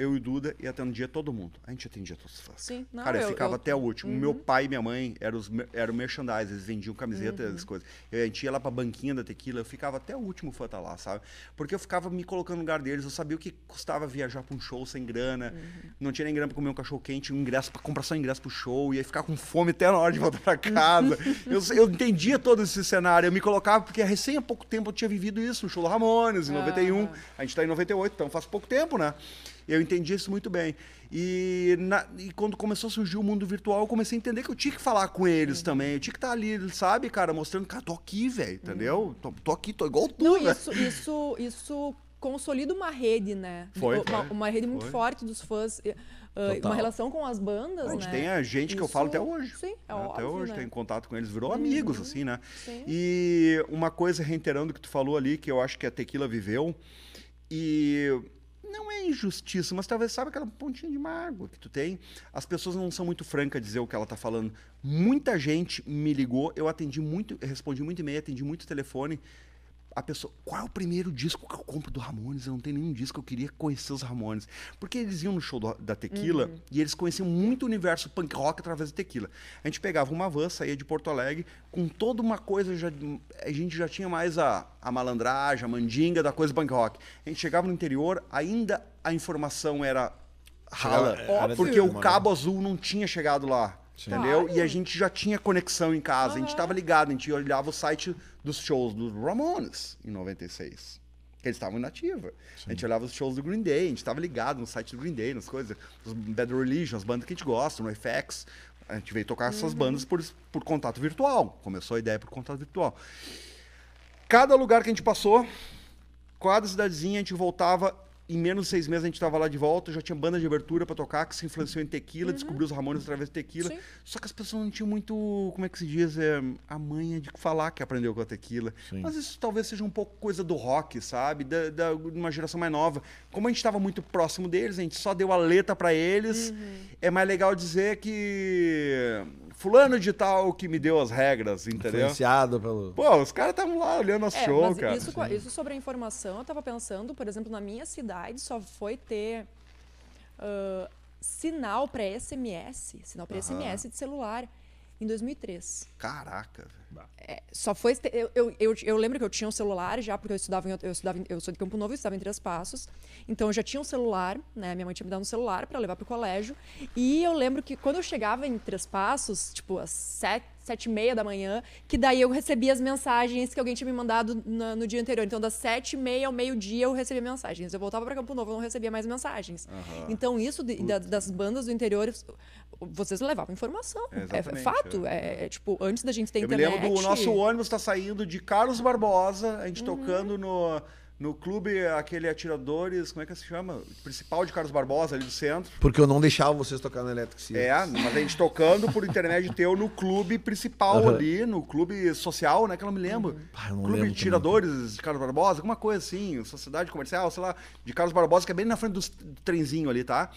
eu e o Duda, e atendia todo mundo. A gente atendia todos os fãs. Sim, não, Cara, eu, eu- ficava eu- até o último. Meu pai e minha mãe eram, os, eram merchandise, eles vendiam camisetas, Uhum. essas coisas. Eu, a gente ia lá pra banquinha da tequila, eu ficava até o último fã tá lá, sabe? Porque eu ficava me colocando no lugar deles, eu sabia o que custava viajar pra um show sem grana, Uhum. não tinha nem grana pra comer um cachorro quente, um ingresso pra comprar só ingresso pro show, ia ficar com fome até na hora de voltar pra casa. eu, eu entendia todo esse cenário, eu me colocava, porque recém há pouco tempo eu tinha vivido isso, no show do Ramones, em 91, Aham. a gente tá em 98, então faz pouco tempo, né? Eu entendi isso muito bem. E, na- e quando começou a surgir o mundo virtual, eu comecei a entender que eu tinha que falar com eles Uhum. também. Eu tinha que estar ali, sabe, cara, mostrando, cara, tô aqui, velho, entendeu? Tô, tô aqui, tô igual tu, Não, né? isso, isso, isso consolida uma rede, né? Foi, uma, foi, uma rede muito foi. forte dos fãs. eh, Total. uma relação com as bandas, A gente né? tem a gente que eu falo Isso- até hoje. Sim, é Até óbvio, hoje né? tem contato com eles, virou amigos, assim, né? Sim. E uma coisa, reiterando o que tu falou ali, que eu acho que a Tequila viveu, e não é injustiça, mas talvez sabe aquela pontinha de mágoa que tu tem. As pessoas não são muito francas a dizer o que ela tá falando. Muita gente me ligou, eu atendi muito, respondi muito e-mail, atendi muito telefone. A pessoa, qual é o primeiro disco que eu compro do Ramones? Eu não tenho nenhum disco, eu queria conhecer os Ramones. Porque eles iam no show do- da Tequila e eles conheciam muito o universo punk rock através da Tequila. A gente pegava uma van, saía de Porto Alegre, com toda uma coisa, já, a gente já tinha mais a, a malandragem, a mandinga da coisa punk rock. A gente chegava no interior, ainda a informação era rala, Chegava- era porque o cabo azul não tinha chegado lá. Entendeu? Claro. E a gente já tinha conexão em casa, a gente estava ligado, a gente olhava o site dos shows dos Ramones em 96. Eles estavam inativa. A gente olhava os shows do Green Day, a gente estava ligado no site do Green Day, nas coisas, os Bad Religion, as bandas que a gente gosta, no FX. A gente veio tocar essas bandas por, por contato virtual. Começou a ideia por contato virtual. Cada lugar que a gente passou, cada cidadezinha, a gente voltava. Em menos de seis meses a gente estava lá de volta, já tinha banda de abertura para tocar, que se influenciou em tequila, descobriu os Ramones através de tequila. Sim. Só que as pessoas não tinham muito, como é que se diz, é, a manha de falar que aprendeu com a tequila. Sim. Mas isso talvez seja um pouco coisa do rock, sabe? Da, da- de uma geração mais nova. Como a gente estava muito próximo deles, a gente só deu a letra para eles. É mais legal dizer que fulano de tal que me deu as regras, entendeu? Influenciado pelo. Pô, os caras estavam lá olhando as É, show, mas cara. isso, isso sobre a informação, eu tava pensando, por exemplo, na minha cidade só foi ter ah, sinal para SMS, sinal para SMS de celular em 2003. Caraca, velho. Só foi eu, eu, eu, eu lembro que eu tinha um celular já, porque eu estudava, em, eu estudava em- eu sou de Campo Novo, eu estudava em Três Passos. Então eu já tinha um celular, né? Minha mãe tinha me dado um celular para levar pro colégio. E eu lembro que quando eu chegava em Três Passos, tipo às sete, sete e meia da manhã, que daí eu recebia as mensagens que alguém tinha me mandado na- no dia anterior. Então das sete e meia ao meio-dia eu recebia mensagens. Eu voltava para Campo Novo, eu não recebia mais mensagens. Então isso de- da- das bandas do interior, vocês levavam informação. É, Exatamente, fato. É. é, tipo, antes da gente ter Eu me internet... lembro do nosso ônibus tá saindo de Carlos Barbosa, a Uhum. gente tocando no, no clube, aquele Atiradores, como é que se chama? Principal de Carlos Barbosa, ali do centro. Porque eu não deixava vocês tocar na eletricidade. É, mas a gente tocando por intermédio teu no clube principal Aham. ali, no clube social, né? Que eu não me lembro. Ah, eu não clube lembro de Tiradores de Carlos Barbosa, alguma coisa assim, sociedade comercial, sei lá, de Carlos Barbosa, que é bem na frente do trenzinho ali, tá?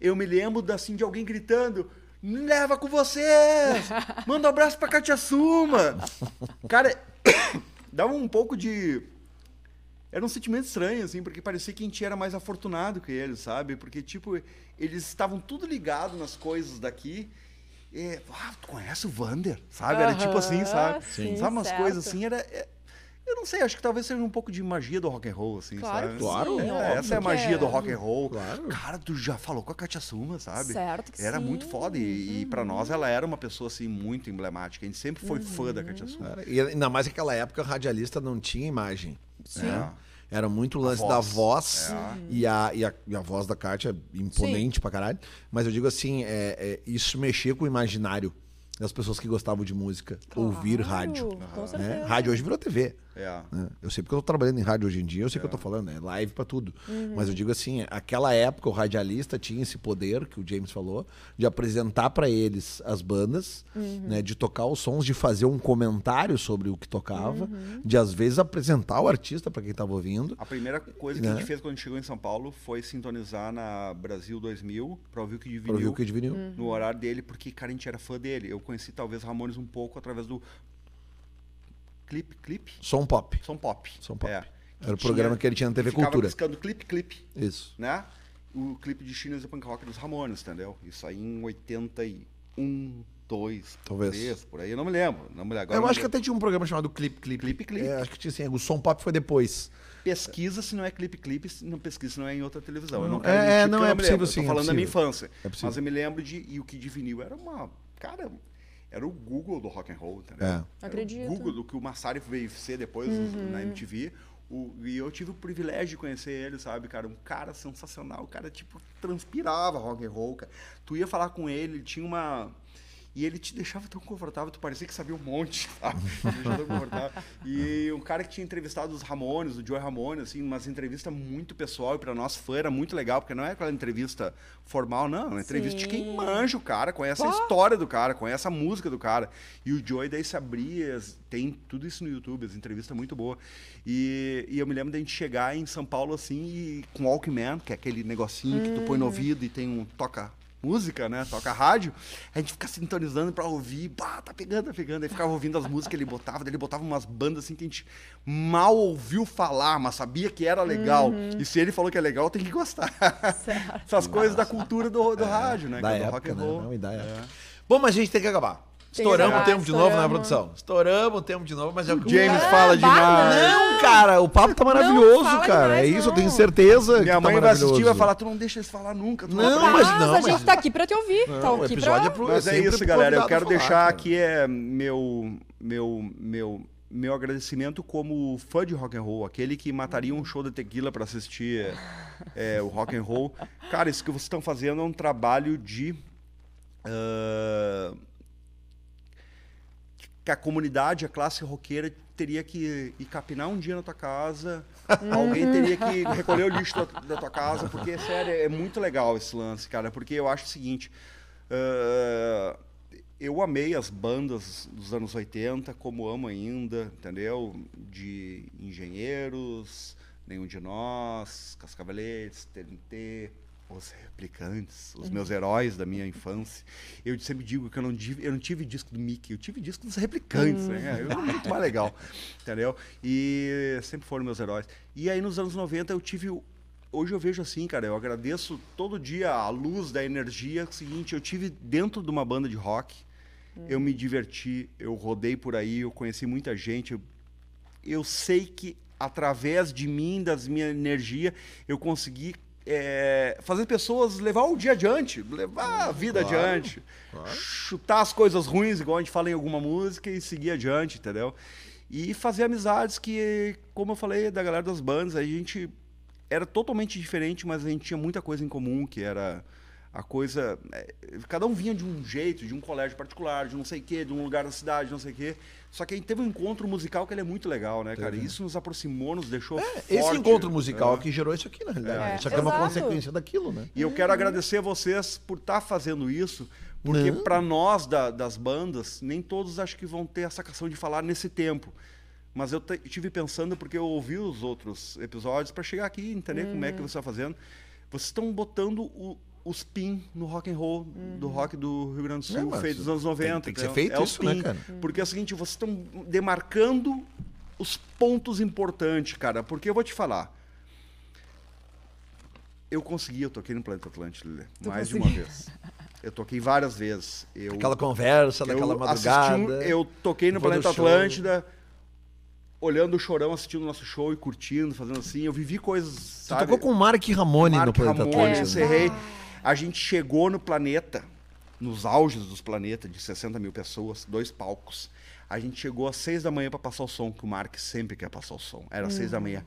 Eu me lembro assim, de alguém gritando. Leva com vocês! Manda um abraço pra Katia Suma! Cara, dava um pouco de. Era um sentimento estranho, assim, porque parecia que a gente era mais afortunado que eles, sabe? Porque, tipo, eles estavam tudo ligados nas coisas daqui. E, ah, tu conhece o Vander? Sabe? Era tipo assim, sabe? sim, sabe umas certo. coisas assim, era. É- eu não sei, acho que talvez seja um pouco de magia do rock and roll, assim, Claro sabe? Claro, sim, É, óbvio essa é a magia do rock and roll. Claro. Cara, tu já falou com a Katia Suma, sabe? Certo que Era sim. muito foda. E, e pra nós ela era uma pessoa, assim, muito emblemática. A gente sempre foi fã da Katia Suma. Cara, E ainda mais que naquela época, radialista não tinha imagem. Sim. né? Era muito o lance A da voz. voz É. e, a, e, a, e a voz da Kátia imponente pra caralho. Mas eu digo assim, é, é, isso mexia com o imaginário das pessoas que gostavam de música, ouvir Claro, rádio. Com né? Rádio hoje virou TV. É. né? Eu sei porque eu tô trabalhando em rádio hoje em dia, eu sei o que eu tô falando, é live pra tudo. Mas eu digo assim, aquela época o radialista tinha esse poder que o James falou, de apresentar pra eles as bandas, né, de tocar os sons, de fazer um comentário sobre o que tocava, de às vezes apresentar o artista pra quem tava ouvindo. A primeira coisa que a Né? gente fez quando a gente chegou em São Paulo foi sintonizar na Brasil 2000 pra ouvir o que Pra ouvir o que de vinil. no horário dele, porque, cara, a gente era fã dele. Eu conheci talvez Ramones um pouco através do Clipe, Clipe? Som pop. Som Pop. Som Pop. É. Era o programa que ele tinha na TV ficava Cultura. piscando Clipe, Clipe, Isso. né? O clipe de Chinas e Punk Rock dos Ramones, entendeu? Isso aí em 81, 2, Talvez. 3, por aí. Eu não me lembro. Não me lembro. Eu não acho que até tinha um programa chamado Clip Clip. Clipe, Clipe. É, acho que tinha assim, o som pop foi depois. Pesquisa se não é clipe clipe, se não pesquisa se não é em outra televisão. Eu Não, não quero é, mentir, é, não, é possível lembro. sim, Eu é tô falando da minha infância. É possível. Mas eu me lembro de. E o que de vinil era uma. Cara, era o Google do rock and roll, entendeu? É. Era Acredito. O Google do que o Massari veio ser depois na MTV. O- e eu tive o privilégio de conhecer ele, sabe, cara? Um cara sensacional. O cara, tipo, transpirava rock and roll, cara. Tu ia falar com ele, ele tinha uma. E ele te deixava tão confortável, tu parecia que sabia um monte, sabe? E um cara que tinha entrevistado os Ramones, o Joey Ramone, assim, umas entrevistas muito pessoal, e pra nós fã era muito legal, porque não é aquela entrevista formal, não, é uma entrevista de quem Sim. manja o cara, conhece a Pô. história do cara, conhece a música do cara. E o Joey daí se abria, tem tudo isso no YouTube, as entrevistas muito boas. E, e eu me lembro da gente chegar em São Paulo assim, e, com Walkman, que é aquele negocinho que tu põe no ouvido e tem um toca música, né? Toca rádio. A gente fica sintonizando pra ouvir, bah, tá pegando, tá pegando. Aí ficava ouvindo as músicas que ele botava, daí ele botava umas bandas assim que a gente mal ouviu falar, mas sabia que era legal. E se ele falou que é legal, tem que gostar. Certo. Essas coisas da cultura do, do rádio, né? Da que é do época, rock and né? roll. Não, e da época. Bom, mas a gente tem que acabar. Que Estouramos o tempo de novo, né, estouramos. produção? Estouramos o tempo de novo, mas é o que James fala demais. Não, cara, o papo tá maravilhoso, fala cara. demais, é isso, eu não. tenho certeza que Minha tá mãe vai maravilhoso. assistir e vai falar, tu não deixa eles falar nunca. Tu Não, aprende." mas Mas não, a mas- gente tá aqui pra te ouvir. Não, tá o aqui episódio pra... é pro Mas é sempre isso, pro galera. Eu convidado quero falar, deixar cara. aqui é, meu, meu, meu, meu agradecimento como fã de rock and roll, aquele que mataria um show de tequila para assistir é, o rock and roll. Cara, isso que vocês estão fazendo é um trabalho de ah, que a comunidade, a classe roqueira teria que ir capinar um dia na tua casa, alguém teria que recolher o lixo da, da tua casa, porque, sério, é muito legal esse lance, cara, porque eu acho o seguinte, ah, eu amei as bandas dos anos 80, como amo ainda, entendeu? De Engenheiros, Nenhum de Nós, Cascaveletes, TNT, os replicantes, os meus heróis da minha infância. Eu sempre digo que eu não tive, eu não tive disco do Mickey, eu tive disco dos replicantes, né? É muito mais legal, entendeu? E sempre foram meus heróis. E aí nos anos 90 eu tive Hoje eu vejo assim, cara, eu agradeço todo dia a luz da energia. O seguinte, eu tive dentro de uma banda de rock, eu me diverti, eu rodei por aí, eu conheci muita gente, eu eu sei que através de mim, das minha energia, eu consegui é, fazer pessoas levar o dia adiante, levar a vida Claro, adiante, chutar as coisas ruins, igual a gente fala em alguma música, e seguir adiante, entendeu? E fazer amizades que, como eu falei da galera das bandas, a gente era totalmente diferente, mas a gente tinha muita coisa em comum, que era a coisa. é, Cada um vinha de um jeito, de um colégio particular, de não sei o quê, de um lugar da cidade, de não sei o quê. Só que a gente teve um encontro musical que ele é muito legal, né, cara? E Isso nos aproximou, nos deixou. Esse forte. encontro musical É. que gerou isso aqui, na realidade. É, Só que é uma exato. consequência daquilo, né? E eu quero agradecer a vocês por estar fazendo isso, porque para nós da- das bandas, nem todos acho que vão ter essa questão de falar nesse tempo. Mas eu tive pensando, porque eu ouvi os outros episódios, para chegar aqui e entender como é que você está fazendo. Vocês estão botando o- os pin no rock and roll do rock do Rio Grande do É, Sul, mas feito nos anos 90. tem que ser entendeu? feito é isso, né, pin. cara? Porque é o seguinte, vocês estão demarcando os pontos importantes, cara. Porque eu vou te falar. Eu consegui, eu toquei no Planeta Atlântico, Lelê, mais de conseguiu. uma vez. Eu toquei várias vezes. Eu, Aquela conversa daquela eu madrugada. um- eu toquei no Planeta. Atlântida, olhando o chorão, assistindo o nosso show e curtindo, fazendo assim. Eu vivi coisas. Você sabe? tocou com o Mark Ramone no Mark Planeta Ramone, Atlântico. É. encerrei. A gente chegou no planeta, nos auges dos planetas, de 60 mil pessoas, dois palcos. A gente chegou às seis da manhã para passar o som, que o Mark sempre quer passar o som. Era às seis da manhã.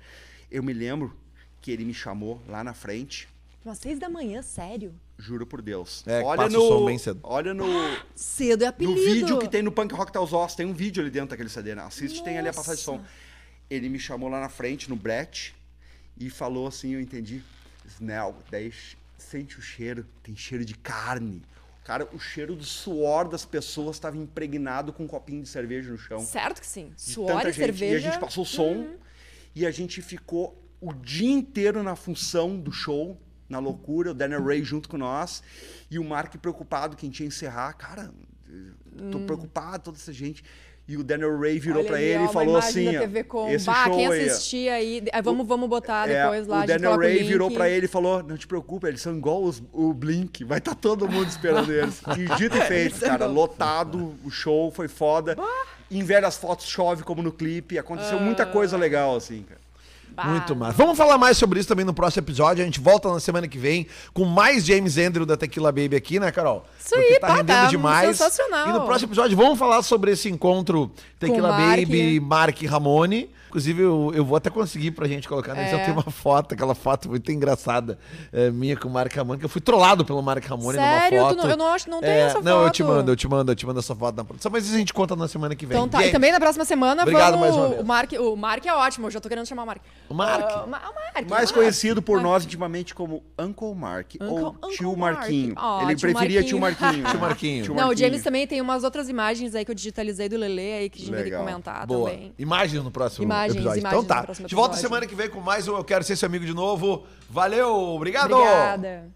Eu me lembro que ele me chamou lá na frente, Umas seis da manhã, sério? juro por Deus. É, que olha passa no, o som bem cedo. Olha no, Cedo é no apelido. vídeo que tem no Punk Rock Taos Ossos, tem um vídeo ali dentro daquele CD, né? Assiste, tem ali a passagem de som. Nossa. Ele me chamou lá na frente, no brete, e falou assim, eu entendi. Snell, ch- sente o cheiro, tem cheiro de carne. Cara, o cheiro do suor das pessoas estava impregnado com um copinho de cerveja no chão. Certo que sim. De Suor e gente. cerveja. Uhum. E a gente passou o som e a gente ficou o dia inteiro na função do show, na loucura, o Daniel Ray junto com nós, e o Mark preocupado que a gente ia encerrar. Cara, tô preocupado, toda essa gente. E o Daniel Ray virou ali, ele ó, e falou assim: esse bah, show quem assistir aí, aí vamos, vamos botar é, depois lá, o Daniel o Ray link. virou pra ele e falou: Não te preocupa, eles são igual os- o Blink, vai estar todo mundo esperando eles. E dito e feito, cara, lotado, o show foi foda. Em várias fotos chove como no clipe, aconteceu muita coisa legal, assim, cara. Bah. Muito massa. Vamos falar mais sobre isso também no próximo episódio. A gente volta na semana que vem com mais James Andrew da Tequila Baby aqui, né, Carol? Isso Porque aí, tá pá, rendendo tá demais. sensacional. E no próximo episódio vamos falar sobre esse encontro Tequila. Baby, Mark Ramone. Inclusive, eu, eu vou até conseguir pra gente colocar nesse. É. Eu tenho uma foto, aquela foto muito engraçada é, minha com o Mark Ramone, que eu fui trollado pelo Mark Ramone Sério? numa foto. não- eu não acho- não tenho É, essa Não, eu foto. te mando, eu te mando, eu te mando essa foto na produção. Mas isso a gente conta na semana que vem. Então tá, e James, também na próxima semana Obrigado vamos... mais uma vez. O Mark, o Mark é ótimo, eu já tô querendo chamar o Mark. O Mark? Ah, o Ma- o Mark, Mais o Mark. conhecido por nós intimamente como Uncle Mark Uncle- ou Uncle Tio Mark. Marquinho. Ó, Ele tio preferia Tio Marquinho. Marquinho. Tio Marquinho. Tio Não, o Marquinho. James também tem umas outras imagens aí que eu digitalizei do Lele aí que a gente vai comentar Boa. também. Imagens no próximo Episódio. imagens então tá. De volta semana que vem com mais um Eu Quero Ser Seu Amigo de novo. Valeu, obrigado! Obrigada.